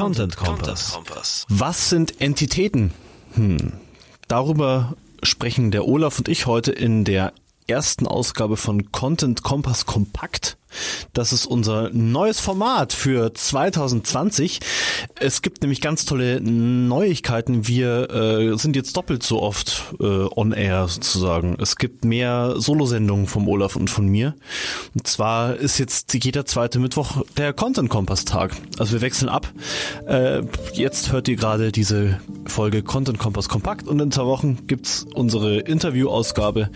Content Kompass. Was sind Entitäten? Hm. Darüber sprechen der Olaf und ich heute in der ersten Ausgabe von Content Kompass Kompakt. Das ist unser neues Format für 2020. Es gibt nämlich ganz tolle Neuigkeiten. Wir äh, sind jetzt doppelt so oft äh, on air sozusagen. Es gibt mehr Solosendungen vom Olaf und von mir. Und zwar ist jetzt jeder zweite Mittwoch der Content Kompass Tag. Also wir wechseln ab. Äh, jetzt hört ihr gerade diese Folge Content Kompass Kompakt und in zwei Wochen gibt's unsere Interview-Ausgabe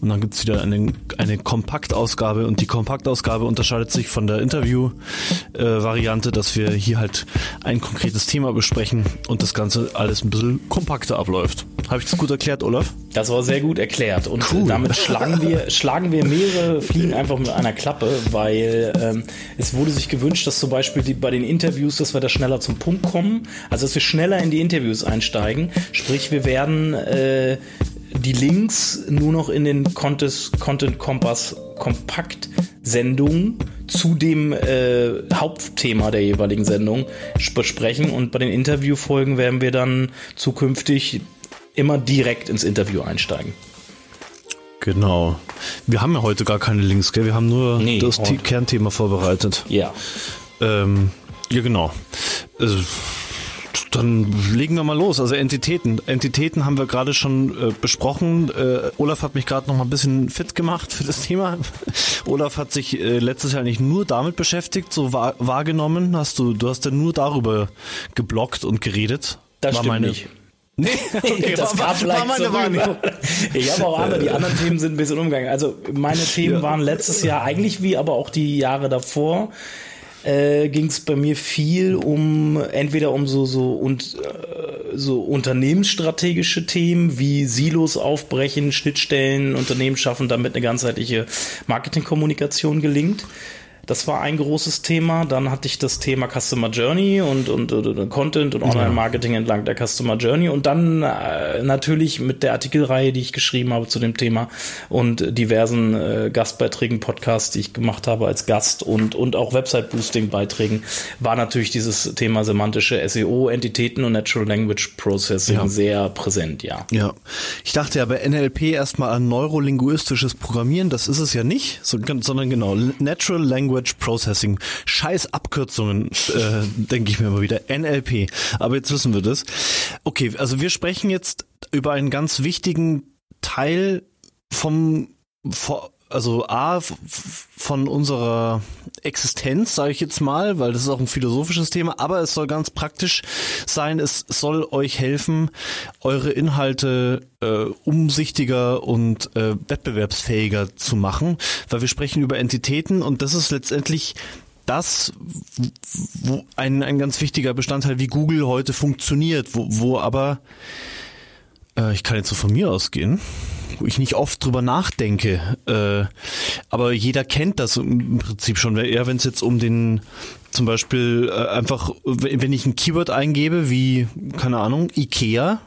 und dann gibt's wieder eine, eine Kompaktausgabe und die Kompaktausgabe Ausgabe unterscheidet sich von der Interview-Variante, dass wir hier halt ein konkretes Thema besprechen und das Ganze alles ein bisschen kompakter abläuft. Habe ich das gut erklärt, Olaf? Das war sehr gut erklärt und cool. damit schlagen wir, schlagen wir mehrere Fliegen einfach mit einer Klappe, weil ähm, es wurde sich gewünscht, dass zum Beispiel die, bei den Interviews, dass wir da schneller zum Punkt kommen, also dass wir schneller in die Interviews einsteigen. Sprich, wir werden äh, die Links nur noch in den Content Kompass Kompakt Sendung zu dem äh, Hauptthema der jeweiligen Sendung besprechen und bei den Interviewfolgen werden wir dann zukünftig immer direkt ins Interview einsteigen. Genau. Wir haben ja heute gar keine Links, gell? Wir haben nur nee, das Kernthema vorbereitet. Ja. Ähm, ja, genau. Also, dann legen wir mal los. Also Entitäten. Entitäten haben wir gerade schon äh, besprochen. Äh, Olaf hat mich gerade noch mal ein bisschen fit gemacht für das Thema. Olaf hat sich äh, letztes Jahr nicht nur damit beschäftigt, so wahr, wahrgenommen. Hast du, du hast ja nur darüber geblockt und geredet. Das War meine, nicht. Nee, okay, das war, gab war meine Wahrnehmung. Ich habe auch andere, die anderen Themen sind ein bisschen umgegangen. Also meine Themen ja. waren letztes Jahr eigentlich wie aber auch die Jahre davor äh, ging es bei mir viel um entweder um so so und äh, so unternehmensstrategische Themen wie Silos aufbrechen, Schnittstellen, Unternehmen schaffen, damit eine ganzheitliche Marketingkommunikation gelingt. Das war ein großes Thema. Dann hatte ich das Thema Customer Journey und, und, und Content und Online-Marketing entlang der Customer Journey. Und dann äh, natürlich mit der Artikelreihe, die ich geschrieben habe zu dem Thema und diversen äh, Gastbeiträgen, Podcasts, die ich gemacht habe als Gast und, und auch Website-Boosting-Beiträgen, war natürlich dieses Thema semantische SEO, Entitäten und Natural Language Processing ja. sehr präsent, ja. Ja. Ich dachte ja bei NLP erstmal an neurolinguistisches Programmieren. Das ist es ja nicht, sondern genau Natural Language Language Processing. Scheiß Abkürzungen, äh, denke ich mir immer wieder. NLP. Aber jetzt wissen wir das. Okay, also wir sprechen jetzt über einen ganz wichtigen Teil vom also A, von unserer Existenz, sage ich jetzt mal, weil das ist auch ein philosophisches Thema, aber es soll ganz praktisch sein, es soll euch helfen, eure Inhalte äh, umsichtiger und äh, wettbewerbsfähiger zu machen, weil wir sprechen über Entitäten und das ist letztendlich das, wo ein, ein ganz wichtiger Bestandteil, wie Google heute funktioniert, wo, wo aber äh, ich kann jetzt so von mir ausgehen, wo ich nicht oft drüber nachdenke. Äh, aber jeder kennt das im Prinzip schon. Eher wenn es jetzt um den, zum Beispiel äh, einfach, wenn ich ein Keyword eingebe, wie, keine Ahnung, Ikea,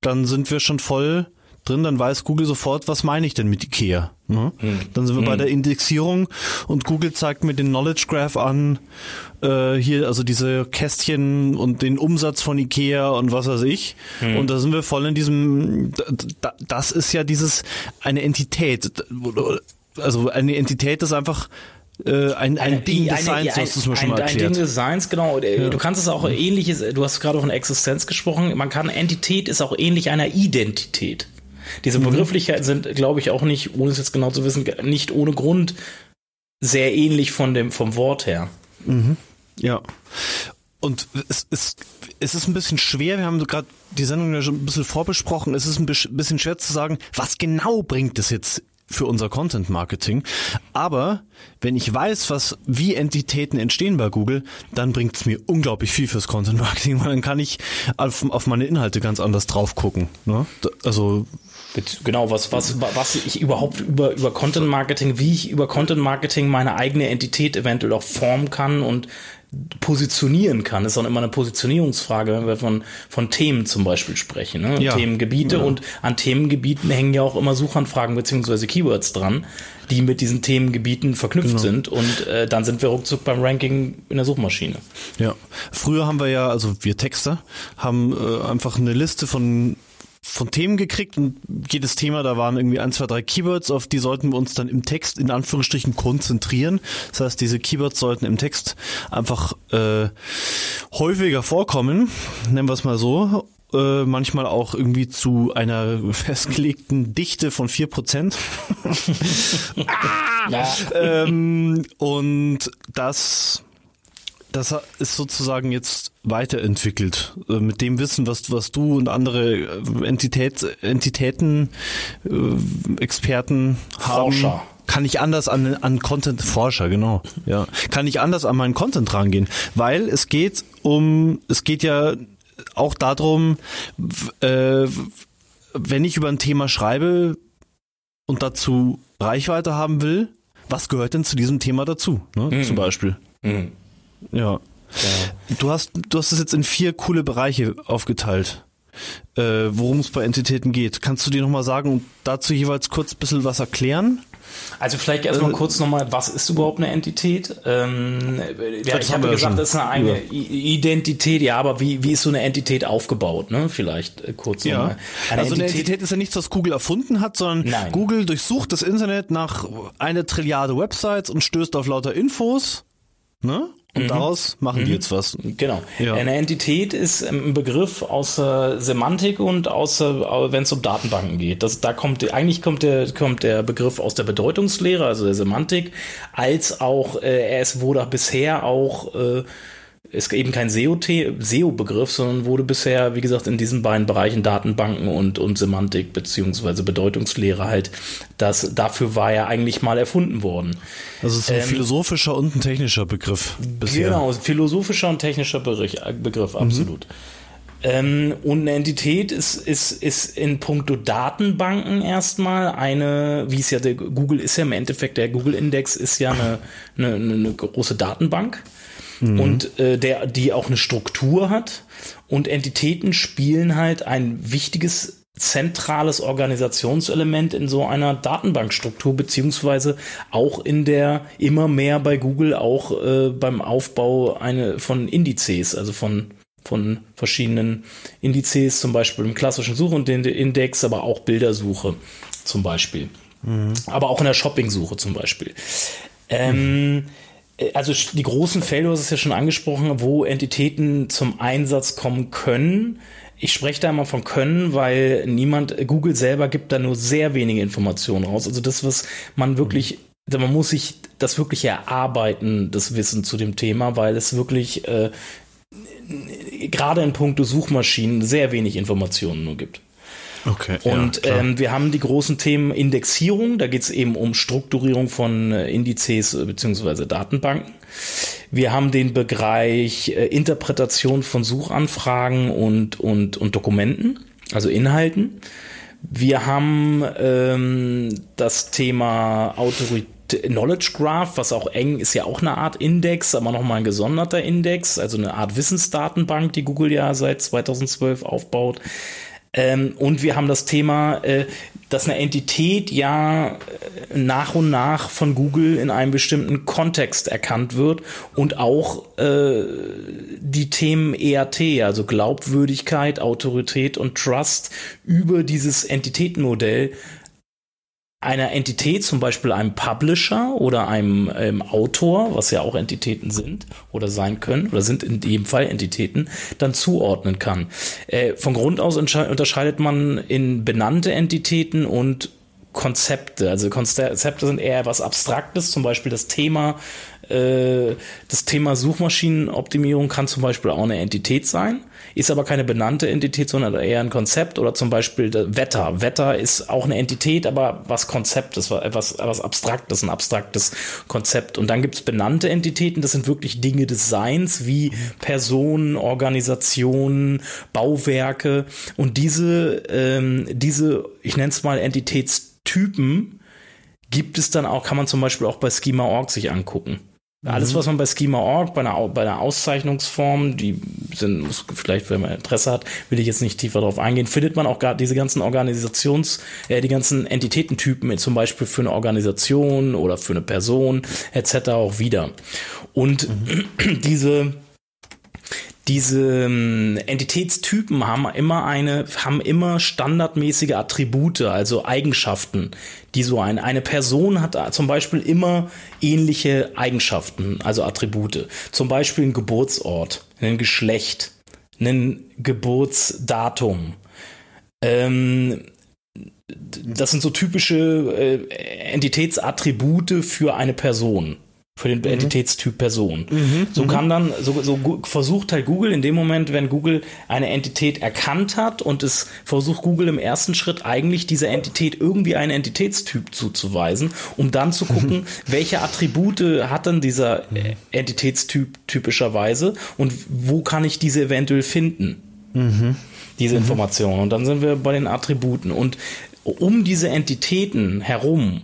dann sind wir schon voll drin, dann weiß Google sofort, was meine ich denn mit Ikea. Ne? Hm. Dann sind wir hm. bei der Indexierung und Google zeigt mir den Knowledge Graph an, äh, hier also diese Kästchen und den Umsatz von Ikea und was weiß ich. Hm. Und da sind wir voll in diesem, das ist ja dieses, eine Entität, also eine Entität ist einfach äh, ein, ein Ding des Seins, du hast es mir schon mal erklärt. Ein Ding des Seins, genau. Ja. Du kannst es auch ähnliches, du hast gerade von Existenz gesprochen, man kann, Entität ist auch ähnlich einer Identität. Diese mhm. Begrifflichkeiten sind, glaube ich, auch nicht, ohne es jetzt genau zu wissen, nicht ohne Grund sehr ähnlich von dem, vom Wort her. Mhm. Ja. Und es ist, es ist ein bisschen schwer, wir haben gerade die Sendung ja schon ein bisschen vorbesprochen, es ist ein bisschen schwer zu sagen, was genau bringt es jetzt für unser Content Marketing. Aber wenn ich weiß, was wie Entitäten entstehen bei Google, dann bringt es mir unglaublich viel fürs Content Marketing, weil dann kann ich auf, auf meine Inhalte ganz anders drauf gucken. Ne? Also Genau, was, was, was ich überhaupt über, über Content Marketing, wie ich über Content Marketing meine eigene Entität eventuell auch formen kann und positionieren kann. Das ist auch immer eine Positionierungsfrage, wenn wir von, von Themen zum Beispiel sprechen. Ne? Ja. Themengebiete ja. und an Themengebieten hängen ja auch immer Suchanfragen beziehungsweise Keywords dran, die mit diesen Themengebieten verknüpft genau. sind und äh, dann sind wir ruckzuck beim Ranking in der Suchmaschine. Ja, früher haben wir ja, also wir Texter, haben äh, einfach eine Liste von von Themen gekriegt und jedes Thema, da waren irgendwie ein, zwei, drei Keywords, auf die sollten wir uns dann im Text in Anführungsstrichen konzentrieren. Das heißt, diese Keywords sollten im Text einfach äh, häufiger vorkommen, nennen wir es mal so. Äh, manchmal auch irgendwie zu einer festgelegten Dichte von vier Prozent. ah! ähm, und das das ist sozusagen jetzt weiterentwickelt. Äh, mit dem Wissen, was, was du und andere äh, Entität, Entitäten, äh, Experten Forscher. haben. Kann ich anders an, an Content, Forscher, genau, ja. Kann ich anders an meinen Content rangehen. Weil es geht um, es geht ja auch darum, äh, wenn ich über ein Thema schreibe und dazu Reichweite haben will, was gehört denn zu diesem Thema dazu, ne? Mhm. zum Beispiel? Mhm. Ja. ja. Du hast, du hast es jetzt in vier coole Bereiche aufgeteilt, äh, worum es bei Entitäten geht. Kannst du dir nochmal sagen und dazu jeweils kurz ein bisschen was erklären? Also vielleicht erstmal äh, kurz nochmal, was ist überhaupt eine Entität? Ähm, ja, ich habe gesagt, das ist eine eigene ja. Identität, ja, aber wie, wie ist so eine Entität aufgebaut, ne? Vielleicht äh, kurz ja. nochmal. Eine also Entität, eine Entität ist ja nichts, was Google erfunden hat, sondern Nein. Google durchsucht das Internet nach einer Trilliarde Websites und stößt auf lauter Infos, ne? Und mhm. daraus machen die mhm. jetzt was. Genau. Ja. Eine Entität ist ein Begriff aus äh, Semantik und aus, äh, wenn es um Datenbanken geht. Das, da kommt eigentlich kommt der, kommt der Begriff aus der Bedeutungslehre, also der Semantik, als auch äh, er ist wurde bisher auch äh, ist eben kein SEO-Begriff, sondern wurde bisher, wie gesagt, in diesen beiden Bereichen Datenbanken und, und Semantik beziehungsweise Bedeutungslehre halt, das, dafür war er eigentlich mal erfunden worden. Also es ist ein ähm, philosophischer und ein technischer Begriff bisher. Genau, philosophischer und technischer Begriff, Begriff mhm. absolut. Mhm. Ähm, und eine Entität ist, ist, ist in puncto Datenbanken erstmal eine, wie es ja der Google ist ja im Endeffekt, der Google-Index ist ja eine, eine, eine große Datenbank mhm. und äh, der, die auch eine Struktur hat. Und Entitäten spielen halt ein wichtiges zentrales Organisationselement in so einer Datenbankstruktur, beziehungsweise auch in der immer mehr bei Google auch äh, beim Aufbau eine, von Indizes, also von, von verschiedenen Indizes, zum Beispiel im klassischen Such- und Index, aber auch Bildersuche zum Beispiel. Mhm. Aber auch in der Shoppingsuche zum Beispiel. Ähm, mhm. Äh, also die großen Fälle, du hast es ja schon angesprochen, wo Entitäten zum Einsatz kommen können. Ich spreche da immer von können, weil niemand, Google selber gibt da nur sehr wenige Informationen raus. Also das, was man wirklich, man muss sich das wirklich erarbeiten, das Wissen zu dem Thema, weil es wirklich äh, gerade in puncto Suchmaschinen sehr wenig Informationen nur gibt. Okay. Und ja, ähm, wir haben die großen Themen Indexierung, da geht es eben um Strukturierung von äh, Indizes äh, bzw. Datenbanken. Wir haben den Bereich äh, Interpretation von Suchanfragen und, und, und Dokumenten, also Inhalten. Wir haben ähm, das Thema Autorität. Knowledge Graph, was auch eng ist ja auch eine Art Index, aber nochmal ein gesonderter Index, also eine Art Wissensdatenbank, die Google ja seit 2012 aufbaut. Ähm, und wir haben das Thema, äh, dass eine Entität ja äh, nach und nach von Google in einem bestimmten Kontext erkannt wird und auch äh, die Themen ERT, also Glaubwürdigkeit, Autorität und Trust über dieses Entitätenmodell einer Entität, zum Beispiel einem Publisher oder einem ähm, Autor, was ja auch Entitäten sind oder sein können oder sind in jedem Fall Entitäten, dann zuordnen kann. Äh, von Grund aus unterscheidet man in benannte Entitäten und Konzepte. Also Konzepte sind eher was Abstraktes, zum Beispiel das Thema, äh, das Thema Suchmaschinenoptimierung kann zum Beispiel auch eine Entität sein, ist aber keine benannte Entität, sondern eher ein Konzept oder zum Beispiel Wetter. Wetter ist auch eine Entität, aber was Konzeptes, etwas, etwas Abstraktes, ein abstraktes Konzept. Und dann gibt es benannte Entitäten, das sind wirklich Dinge des Seins, wie Personen, Organisationen, Bauwerke. Und diese, ähm, diese, ich nenne es mal Entitäts Typen gibt es dann auch, kann man zum Beispiel auch bei Schema.org sich angucken. Alles, was man bei Schema.org, bei einer, bei einer Auszeichnungsform, die sind, muss, vielleicht, wenn man Interesse hat, will ich jetzt nicht tiefer darauf eingehen, findet man auch gar diese ganzen Organisations-, äh, die ganzen Entitätentypen, zum Beispiel für eine Organisation oder für eine Person etc. auch wieder. Und mhm. diese diese ähm, Entitätstypen haben immer eine, haben immer standardmäßige Attribute, also Eigenschaften, die so ein, eine Person hat zum Beispiel immer ähnliche Eigenschaften, also Attribute. Zum Beispiel ein Geburtsort, ein Geschlecht, ein Geburtsdatum. Ähm, das sind so typische äh, Entitätsattribute für eine Person für den mhm. Entitätstyp Person. Mhm. So mhm. kann dann, so, so versucht halt Google in dem Moment, wenn Google eine Entität erkannt hat und es versucht Google im ersten Schritt eigentlich dieser Entität irgendwie einen Entitätstyp zuzuweisen, um dann zu gucken, mhm. welche Attribute hat denn dieser mhm. Entitätstyp typischerweise und wo kann ich diese eventuell finden? Mhm. Diese Informationen. Und dann sind wir bei den Attributen. Und um diese Entitäten herum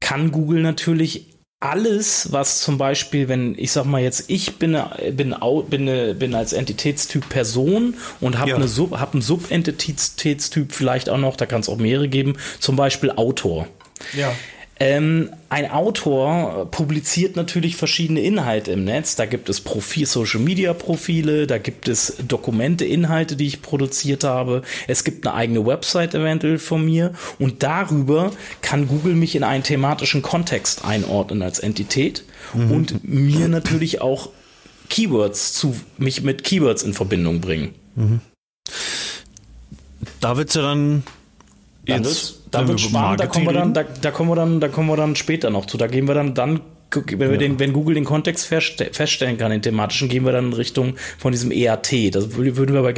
kann Google natürlich alles, was zum Beispiel, wenn ich sag mal jetzt, ich bin, bin, bin, bin als Entitätstyp Person und habe ja. eine Sub, hab einen Subentitätstyp vielleicht auch noch, da kann es auch mehrere geben, zum Beispiel Autor. Ja. Ähm, ein Autor publiziert natürlich verschiedene Inhalte im Netz. Da gibt es Profil, Social Media Profile, da gibt es Dokumente, Inhalte, die ich produziert habe. Es gibt eine eigene Website eventuell von mir und darüber kann Google mich in einen thematischen Kontext einordnen als Entität mhm. und mir natürlich auch Keywords zu, mich mit Keywords in Verbindung bringen. Mhm. Da wird's ja dann Jetzt, da wird spannend, da kommen wir dann, da, da, kommen wir dann, da kommen wir dann später noch zu. Da gehen wir dann, dann wenn, wir ja. den, wenn Google den Kontext feststellen kann, den thematischen, gehen wir dann in Richtung von diesem EAT. Das würden wir aber,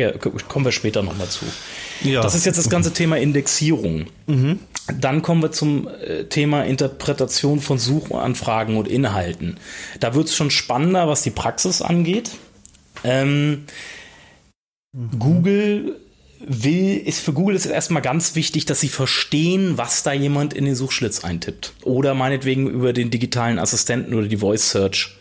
kommen wir später nochmal zu. Ja. Das ist jetzt das ganze Thema Indexierung. Mhm. Dann kommen wir zum äh, Thema Interpretation von Suchanfragen und Inhalten. Da wird es schon spannender, was die Praxis angeht. Ähm, mhm. Google will, ist für Google ist es erstmal ganz wichtig, dass sie verstehen, was da jemand in den Suchschlitz eintippt. Oder meinetwegen über den digitalen Assistenten oder die Voice Search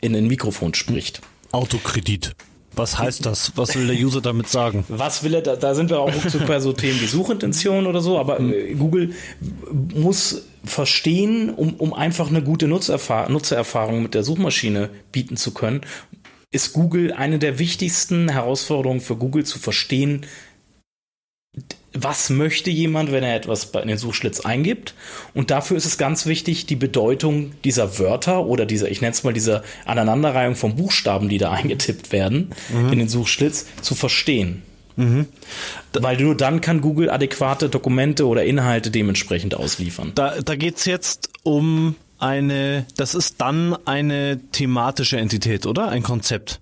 in ein Mikrofon spricht. Autokredit. Was heißt das? Was will der User damit sagen? Was will er da? Da sind wir auch bei so Themen wie Suchintention oder so, aber mhm. Google muss verstehen, um, um einfach eine gute Nutzererfahrung mit der Suchmaschine bieten zu können, ist Google eine der wichtigsten Herausforderungen für Google zu verstehen, was möchte jemand, wenn er etwas in den Suchschlitz eingibt. Und dafür ist es ganz wichtig, die Bedeutung dieser Wörter oder dieser, ich nenne es mal dieser Aneinanderreihung von Buchstaben, die da eingetippt werden, mhm. in den Suchschlitz, zu verstehen. Mhm. Weil nur dann kann Google adäquate Dokumente oder Inhalte dementsprechend ausliefern. Da, da geht es jetzt um eine, das ist dann eine thematische Entität, oder? Ein Konzept.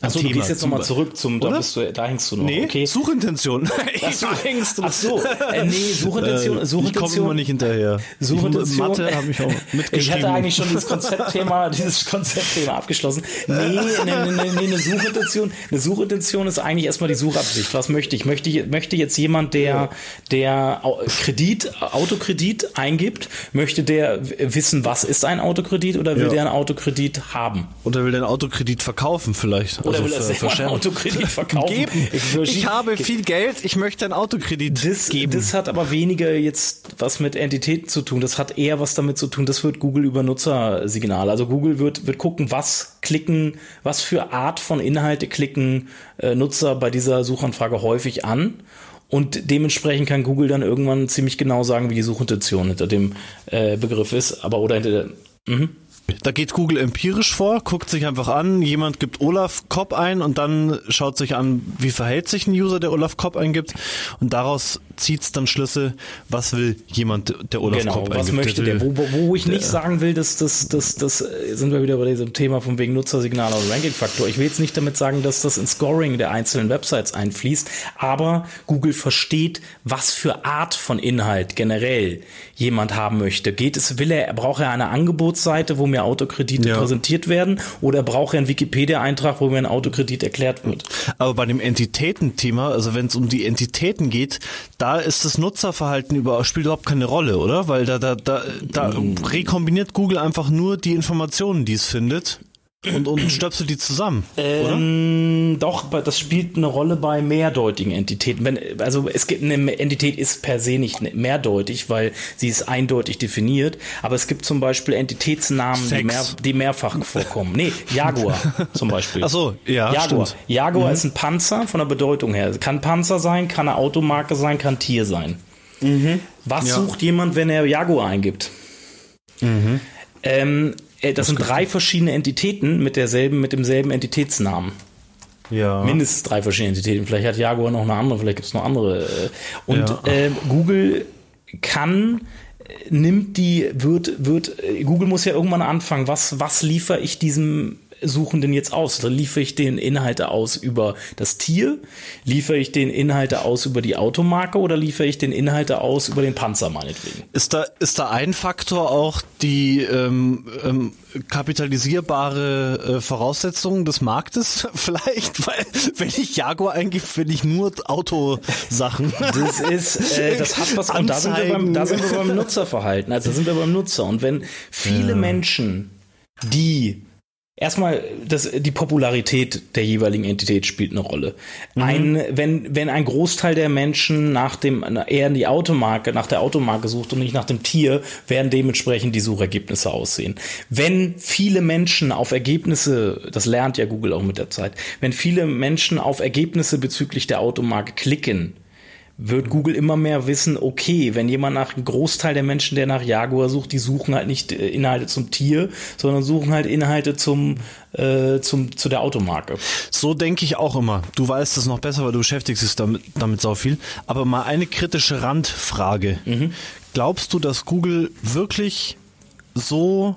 Achso, du gehst jetzt nochmal zurück zum, da, bist du, da hängst du noch. Nee, okay. Suchintention. Achso, hängst du. Achso, äh, nee, Suchintention, Suchintention. Ich komme immer nicht hinterher. Suchintention. Mathe habe ich auch mitgeschrieben. Ich hatte eigentlich schon dieses Konzeptthema, dieses Konzeptthema abgeschlossen. Nee, nee, nee, nee, eine Suchintention, eine Suchintention ist eigentlich erstmal die Suchabsicht. Was möchte ich? Möchte, ich, möchte jetzt jemand, der, der Kredit, Autokredit eingibt, möchte der wissen, was ist ein Autokredit oder will ja. der einen Autokredit haben? Oder will der einen Autokredit verkaufen vielleicht? Oder also will er selber einen Autokredit verkaufen? Geben. Ich, ich habe viel Geld, ich möchte einen Autokredit das, geben. Das hat aber weniger jetzt was mit Entitäten zu tun. Das hat eher was damit zu tun, das wird Google über Nutzersignale. Also Google wird, wird gucken, was klicken, was für Art von Inhalte klicken äh, Nutzer bei dieser Suchanfrage häufig an. Und dementsprechend kann Google dann irgendwann ziemlich genau sagen, wie die Suchintention hinter dem äh, Begriff ist. Aber oder hinter der. Mhm. Da geht Google empirisch vor, guckt sich einfach an, jemand gibt Olaf Kopp ein und dann schaut sich an, wie verhält sich ein User, der Olaf Kopp eingibt. Und daraus zieht es dann Schlüsse, was will jemand, der Olaf genau, Kopp was möchte der? Wo, wo ich nicht sagen will, dass das, das, das sind wir wieder bei diesem Thema von wegen Nutzersignal und Ranking-Faktor. Ich will jetzt nicht damit sagen, dass das ins Scoring der einzelnen Websites einfließt, aber Google versteht, was für Art von Inhalt generell jemand haben möchte. Geht es, will er, braucht er eine Angebotsseite, wo mir Autokredite ja. präsentiert werden, oder braucht er einen Wikipedia-Eintrag, wo mir ein Autokredit erklärt wird? Aber bei dem Entitätenthema, also wenn es um die Entitäten geht, da ist das Nutzerverhalten über, spielt überhaupt keine Rolle, oder? Weil da, da, da, da mm. rekombiniert Google einfach nur die Informationen, die es findet und, und stöpselt die zusammen, ähm, Doch, das spielt eine Rolle bei mehrdeutigen Entitäten. Wenn, also es gibt eine Entität ist per se nicht mehrdeutig, weil sie ist eindeutig definiert. Aber es gibt zum Beispiel Entitätsnamen, die, mehr, die, mehrfach vorkommen. Nee, Jaguar zum Beispiel. Ach so, ja, Jaguar. Stimmt. Jaguar mhm. ist ein Panzer von der Bedeutung her. Kann Panzer sein, kann eine Automarke sein, kann Tier sein. Mhm. Was ja. sucht jemand, wenn er Jaguar eingibt? Mhm. Ähm, äh, das, das sind drei verschiedene Entitäten mit derselben, mit demselben Entitätsnamen. Ja. Mindestens drei verschiedene Entitäten. Vielleicht hat Jaguar noch eine andere, vielleicht gibt es noch andere. Äh. Und ja. äh, Google kann äh, nimmt die, wird, wird, Google muss ja irgendwann anfangen, was, was liefere ich diesem suchen denn jetzt aus? Dann liefere ich den Inhalte aus über das Tier? Liefere ich den Inhalte aus über die Automarke oder liefere ich den Inhalte aus über den Panzer meinetwegen? Ist da, ist da ein Faktor auch die ähm, ähm, kapitalisierbare äh, Voraussetzungen des Marktes vielleicht? Weil wenn ich Jaguar eingebe, finde ich nur Autosachen. Das ist, äh, das hat was, und da sind, wir beim, da sind wir beim Nutzerverhalten, also da sind wir beim Nutzer. Und wenn viele ja. Menschen, die Erstmal, das, die Popularität der jeweiligen Entität spielt eine Rolle. Mhm. Ein, wenn, wenn ein Großteil der Menschen nach dem, eher die Automarke, nach der Automarke sucht und nicht nach dem Tier, werden dementsprechend die Suchergebnisse aussehen. Wenn viele Menschen auf Ergebnisse, das lernt ja Google auch mit der Zeit, wenn viele Menschen auf Ergebnisse bezüglich der Automarke klicken, wird Google immer mehr wissen, okay, wenn jemand nach einem Großteil der Menschen, der nach Jaguar sucht, die suchen halt nicht äh, Inhalte zum Tier, sondern suchen halt Inhalte zum, äh, zum, zu der Automarke. So denke ich auch immer. Du weißt es noch besser, weil du beschäftigst dich damit, damit so viel. Aber mal eine kritische Randfrage. Mhm. Glaubst du, dass Google wirklich so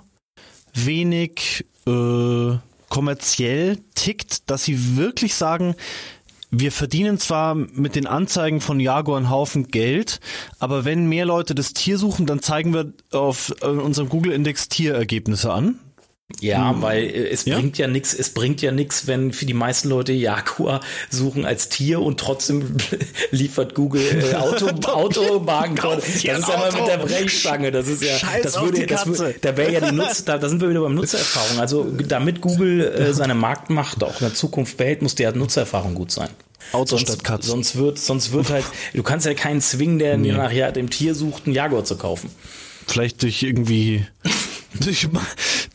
wenig äh, kommerziell tickt, dass sie wirklich sagen, wir verdienen zwar mit den Anzeigen von Jaguar einen Haufen Geld, aber wenn mehr Leute das Tier suchen, dann zeigen wir auf äh, unserem Google-Index Tierergebnisse an. Ja, hm. weil äh, es ja? bringt ja nichts, es bringt ja nichts, wenn für die meisten Leute Jaguar suchen als Tier und trotzdem liefert Google äh, Auto, Automarkencode. Das ist ja mal mit der Brechstange. Das ist ja, Scheiß das würde, das würde, da wäre ja die Nutz, da, da sind wir wieder beim Nutzererfahrung. Also damit Google äh, seine Marktmacht auch in der Zukunft behält, muss die Nutzererfahrung gut sein. Auto sonst, statt Katze. Sonst wird, sonst wird halt, du kannst ja keinen zwingen, der nee. nachher dem Tier sucht, einen Jaguar zu kaufen. Vielleicht durch irgendwie durch,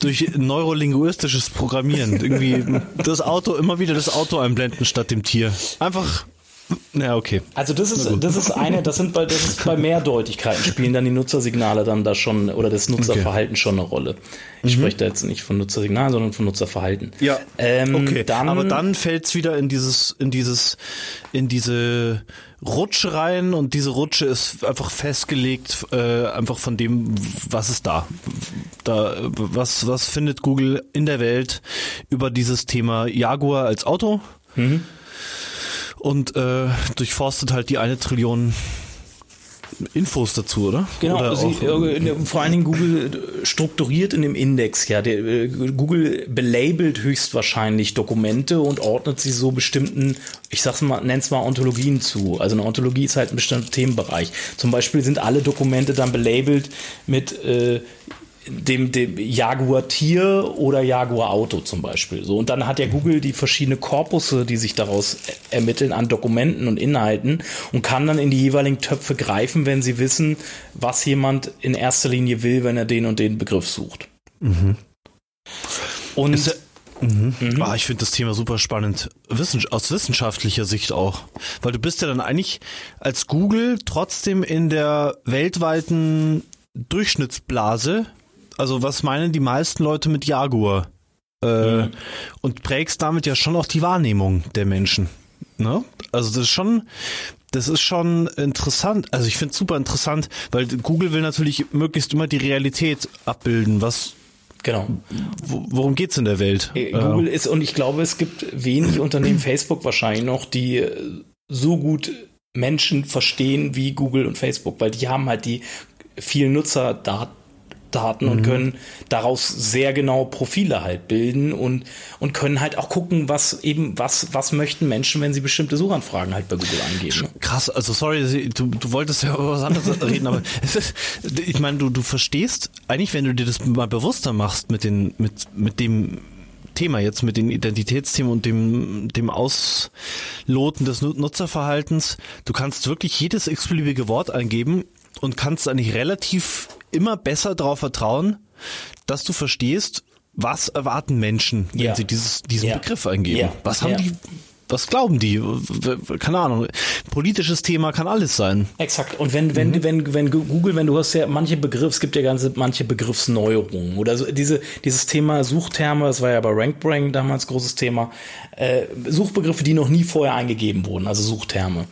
durch neurolinguistisches Programmieren. Irgendwie das Auto, immer wieder das Auto einblenden statt dem Tier. Einfach ja, okay. Also das ist, das ist eine, das sind bei, das ist bei Mehrdeutigkeiten spielen dann die Nutzersignale dann da schon oder das Nutzerverhalten okay. schon eine Rolle. Ich mhm. spreche da jetzt nicht von Nutzersignalen, sondern von Nutzerverhalten. Ja. Ähm, okay. Dann, Aber dann fällt es wieder in dieses, in dieses, in diese Rutsche rein und diese Rutsche ist einfach festgelegt, äh, einfach von dem, was ist da. Da, was, was findet Google in der Welt über dieses Thema Jaguar als Auto? Mhm und äh, durchforstet halt die eine Trillion Infos dazu, oder? Genau, oder sie, äh, vor allen Dingen Google strukturiert in dem Index, ja. Der, äh, Google belabelt höchstwahrscheinlich Dokumente und ordnet sie so bestimmten, ich sag's mal, nenn's mal Ontologien zu. Also eine Ontologie ist halt ein bestimmter Themenbereich. Zum Beispiel sind alle Dokumente dann belabelt mit äh, dem, dem Jaguar-Tier oder Jaguar-Auto zum Beispiel. So, und dann hat ja Google die verschiedenen Korpusse, die sich daraus ermitteln an Dokumenten und Inhalten und kann dann in die jeweiligen Töpfe greifen, wenn sie wissen, was jemand in erster Linie will, wenn er den und den Begriff sucht. Mhm. Und Ist, Mhm. Mhm. Ah, ich finde das Thema super spannend. Wissen, aus wissenschaftlicher Sicht auch. Weil du bist ja dann eigentlich als Google trotzdem in der weltweiten Durchschnittsblase also was meinen die meisten Leute mit Jaguar? Äh, mhm. Und prägst damit ja schon auch die Wahrnehmung der Menschen. Ne? Also das ist schon, das ist schon interessant. Also ich finde es super interessant, weil Google will natürlich möglichst immer die Realität abbilden, was Genau. Worum geht's in der Welt? Äh, Google ist, und ich glaube, es gibt wenig Unternehmen, Facebook wahrscheinlich noch, die äh, so gut Menschen verstehen wie Google und Facebook, weil die haben halt die vielen Nutzerdaten Daten mhm. und können daraus sehr genau Profile halt bilden und, und können halt auch gucken, was eben, was, was möchten Menschen, wenn sie bestimmte Suchanfragen halt bei Google eingeben. Krass, also sorry, du, du wolltest ja über was anderes reden, aber ist, ich meine, du, du verstehst, eigentlich, wenn du dir das mal bewusster machst mit den, mit, mit dem, Thema jetzt mit den Identitätsthemen und dem, dem Ausloten des Nutzerverhaltens. Du kannst wirklich jedes x-beliebige Wort eingeben und kannst eigentlich relativ immer besser darauf vertrauen, dass du verstehst, was erwarten Menschen, wenn ja. sie dieses, diesen ja. Begriff eingeben. Ja. Was haben die was glauben die? Keine Ahnung. Politisches Thema kann alles sein. Exakt. Und wenn, wenn, mhm. wenn, wenn Google, wenn du hast ja manche Begriffe, es gibt ja ganze, manche Begriffsneuerungen oder so, diese, dieses Thema Suchterme, das war ja bei RankBrain damals großes Thema, äh, Suchbegriffe, die noch nie vorher eingegeben wurden, also Suchterme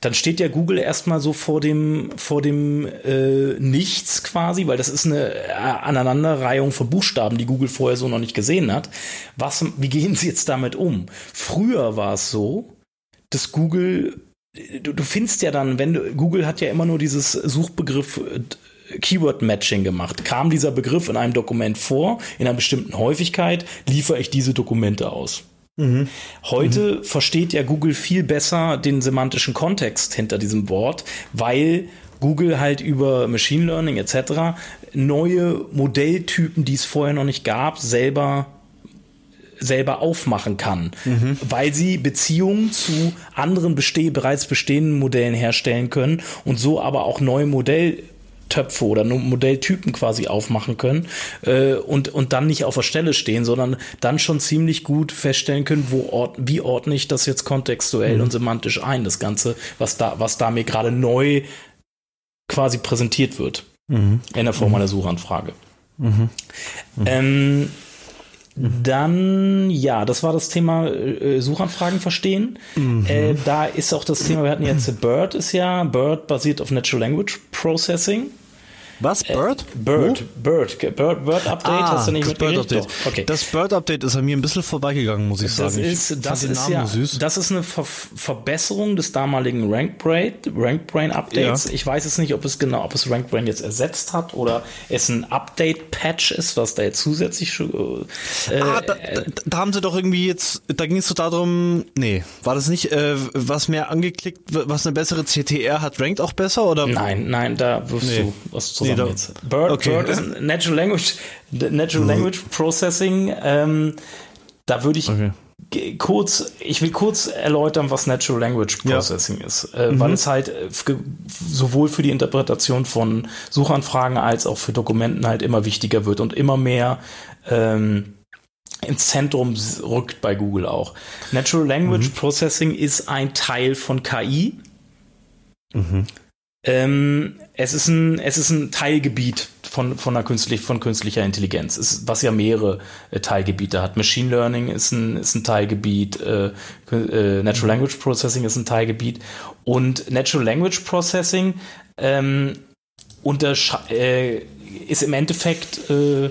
dann steht ja Google erstmal so vor dem, vor dem äh, Nichts quasi, weil das ist eine äh, Aneinanderreihung von Buchstaben, die Google vorher so noch nicht gesehen hat. Was, wie gehen sie jetzt damit um? Früher war es so, dass Google, du, du findest ja dann, wenn du, Google hat ja immer nur dieses Suchbegriff äh, Keyword Matching gemacht. Kam dieser Begriff in einem Dokument vor, in einer bestimmten Häufigkeit, liefere ich diese Dokumente aus. Mhm. Heute mhm. versteht ja Google viel besser den semantischen Kontext hinter diesem Wort, weil Google halt über Machine Learning etc. neue Modelltypen, die es vorher noch nicht gab, selber selber aufmachen kann, mhm. weil sie Beziehungen zu anderen beste bereits bestehenden Modellen herstellen können und so aber auch neue Modell Töpfe oder Modelltypen quasi aufmachen können äh, und, und dann nicht auf der Stelle stehen, sondern dann schon ziemlich gut feststellen können, wo ort, wie ordne ich das jetzt kontextuell mhm. und semantisch ein, das Ganze, was da, was da mir gerade neu quasi präsentiert wird mhm. in der Form mhm. einer Suchanfrage. Mhm. Mhm. Ähm, dann, ja, das war das Thema äh, Suchanfragen verstehen. Mhm. Äh, da ist auch das Thema, wir hatten jetzt Bird ist ja, Bird basiert auf Natural Language Processing. Was? Bird? Äh, Bird, Bird, Bird, Bird Update ah, hast du nicht das Bird Update. Okay. Das Bird Update ist an mir ein bisschen vorbeigegangen, muss ich das sagen. Ist, ich das ist ja, süß. das ist eine Ver Verbesserung des damaligen RankBrain, RankBrain Updates. Ja. Ich weiß jetzt nicht, ob es genau, ob es RankBrain jetzt ersetzt hat oder es ein Update-Patch ist, was da jetzt zusätzlich schon, äh, ah, da, da, da, haben sie doch irgendwie jetzt, da ging es so darum, nee, war das nicht, äh, was mehr angeklickt, was eine bessere CTR hat, rankt auch besser oder? Nein, nein, da wirst nee. du was zu zusammen nee, jetzt. Bird, okay. Bird ist Natural Language, Natural mhm. Language Processing. Ähm, da würde ich okay. kurz, ich will kurz erläutern, was Natural Language Processing ja. ist, äh, mhm. weil es halt äh, sowohl für die Interpretation von Suchanfragen als auch für Dokumenten halt immer wichtiger wird und immer mehr ähm, ins Zentrum rückt bei Google auch. Natural Language mhm. Processing ist ein Teil von KI. Mhm. Ähm, es, ist ein, es ist ein Teilgebiet von, von, einer künstlich, von künstlicher Intelligenz, ist, was ja mehrere äh, Teilgebiete hat. Machine Learning ist ein, ist ein Teilgebiet, äh, äh, Natural Language Processing ist ein Teilgebiet und Natural Language Processing ähm, äh, ist im Endeffekt äh,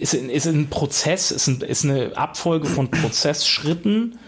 ist, ist ein Prozess, ist, ein, ist eine Abfolge von Prozessschritten,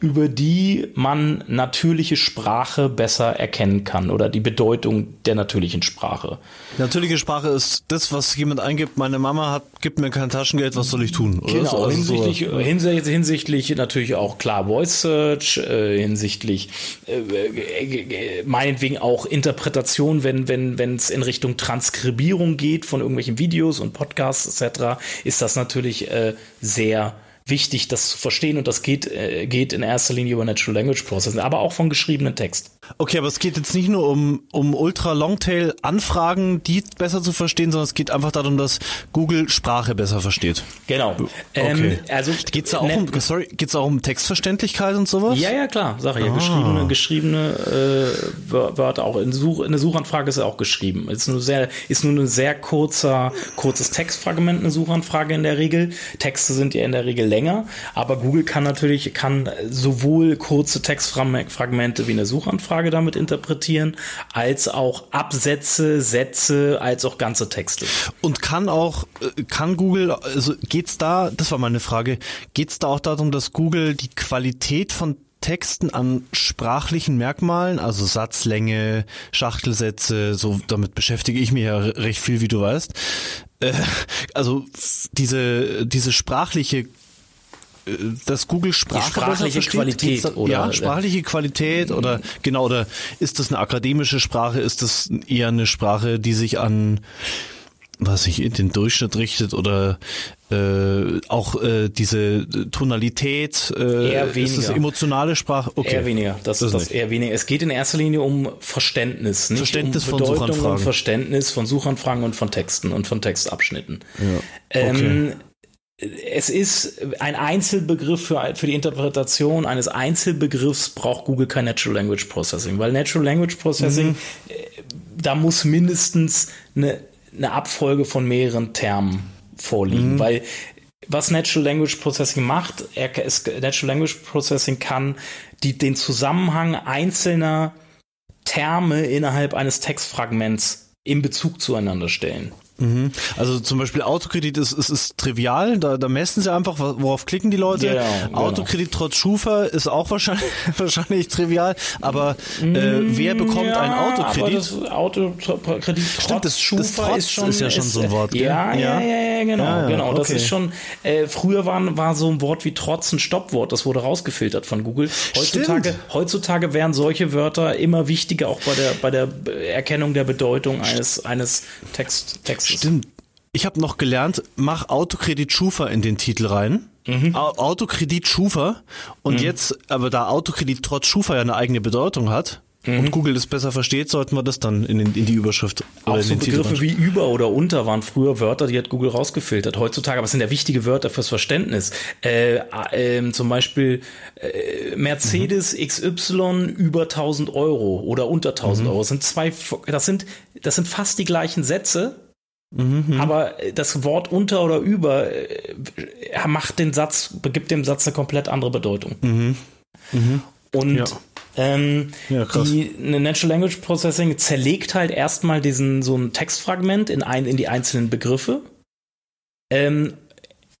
über die man natürliche Sprache besser erkennen kann oder die Bedeutung der natürlichen Sprache. Natürliche Sprache ist das, was jemand eingibt. Meine Mama hat, gibt mir kein Taschengeld, was soll ich tun? Oder genau, also hinsichtlich, so, hinsichtlich, hinsichtlich natürlich auch klar Voice Search, äh, hinsichtlich äh, äh, meinetwegen auch Interpretation, wenn wenn wenn es in Richtung Transkribierung geht von irgendwelchen Videos und Podcasts etc., ist das natürlich äh, sehr wichtig, das zu verstehen und das geht, äh, geht in erster Linie über Natural Language Processing, aber auch von geschriebenen Text. Okay, aber es geht jetzt nicht nur um, um Ultra Longtail Anfragen, die besser zu verstehen, sondern es geht einfach darum, dass Google Sprache besser versteht. Genau. Okay. Ähm, also geht's da auch ne, um, sorry, geht's auch um Textverständlichkeit und sowas? Ja, ja, klar, sag ich ja. Ah. Geschriebene, geschriebene äh, Wörter auch. In, Such, in der Suchanfrage ist ja auch geschrieben. Ist nur sehr, ist nur ein sehr kurzer, kurzes Textfragment eine Suchanfrage in der Regel. Texte sind ja in der Regel länger, aber Google kann natürlich, kann sowohl kurze Textfragmente wie eine Suchanfrage damit interpretieren, als auch Absätze, Sätze, als auch ganze Texte. Und kann auch, äh, kann Google, also geht's da, das war meine Frage, geht's da auch darum, dass Google die Qualität von Texten an sprachlichen Merkmalen, also Satzlänge, Schachtelsätze, so damit beschäftige ich mich ja recht viel, wie du weißt. Äh, also diese, diese sprachliche äh, das Google Sprache sprachliche Qualität da, oder ja sprachliche Qualität oder genau oder ist das eine akademische Sprache ist das eher eine Sprache die sich an was sich in den Durchschnitt richtet oder äh, auch äh, diese Tonalität äh, eher weniger. ist das emotionale Sprache okay. eher weniger das, das, das eher weniger es geht in erster Linie um Verständnis nicht Verständnis um Bedeutung von Suchanfragen. und Verständnis von Suchanfragen und von Texten und von Textabschnitten ja. okay. ähm, es ist ein Einzelbegriff für, für die Interpretation eines Einzelbegriffs braucht Google kein Natural Language Processing, weil Natural Language Processing, mhm. Äh, da muss mindestens eine eine Abfolge von mehreren Termen vorliegen, mhm. weil was Natural Language Processing macht, er, ist, Natural Language Processing kann die, den Zusammenhang einzelner Terme innerhalb eines Textfragments in Bezug zueinander stellen. Mhm. Also zum Beispiel Autokredit ist, ist, ist trivial, da, da messen sie einfach, worauf klicken die Leute. Genau, genau. Autokredit trotz Schufa ist auch wahrscheinlich, wahrscheinlich trivial, aber äh, wer mm, bekommt ja, einen Autokredit? das Autokredit trotz Stimmt, das, Schufa das trotz ist, schon, ist ja schon so ein Wort. Ja, ja, ja, ja, genau, ja, genau. Okay. Das ist schon, äh, früher war, war so ein Wort wie trotz ein Stoppwort, das wurde rausgefiltert von Google. Heutzutage, heutzutage wären solche Wörter immer wichtiger, auch bei der, bei der Erkennung der Bedeutung eines, eines Text, Text Stimmt. Ich habe noch gelernt, mach Autokredit Schufa in den Titel rein. Mhm. Autokredit Schufa. Und mhm. jetzt, aber da Autokredit trotz Schufa ja eine eigene Bedeutung hat, mhm. und Google das besser versteht, sollten wir das dann in, den, in die Überschrift oder Auch so Begriffe wie über oder unter waren früher Wörter, die hat Google rausgefiltert. Heutzutage, aber es sind ja wichtige Wörter fürs Verständnis. Äh, äh, zum Beispiel äh, Mercedes mhm. XY über 1000 Euro oder unter 1000 mhm. Euro. Das sind zwei, das sind, das sind fast die gleichen Sätze, Mhm. Aber das Wort unter oder über äh, macht den Satz, begibt dem Satz eine komplett andere Bedeutung. Mhm. Mhm. Und ja. Ähm, ja, die eine Natural Language Processing zerlegt halt erstmal diesen so ein Textfragment in ein, in die einzelnen Begriffe. Ähm,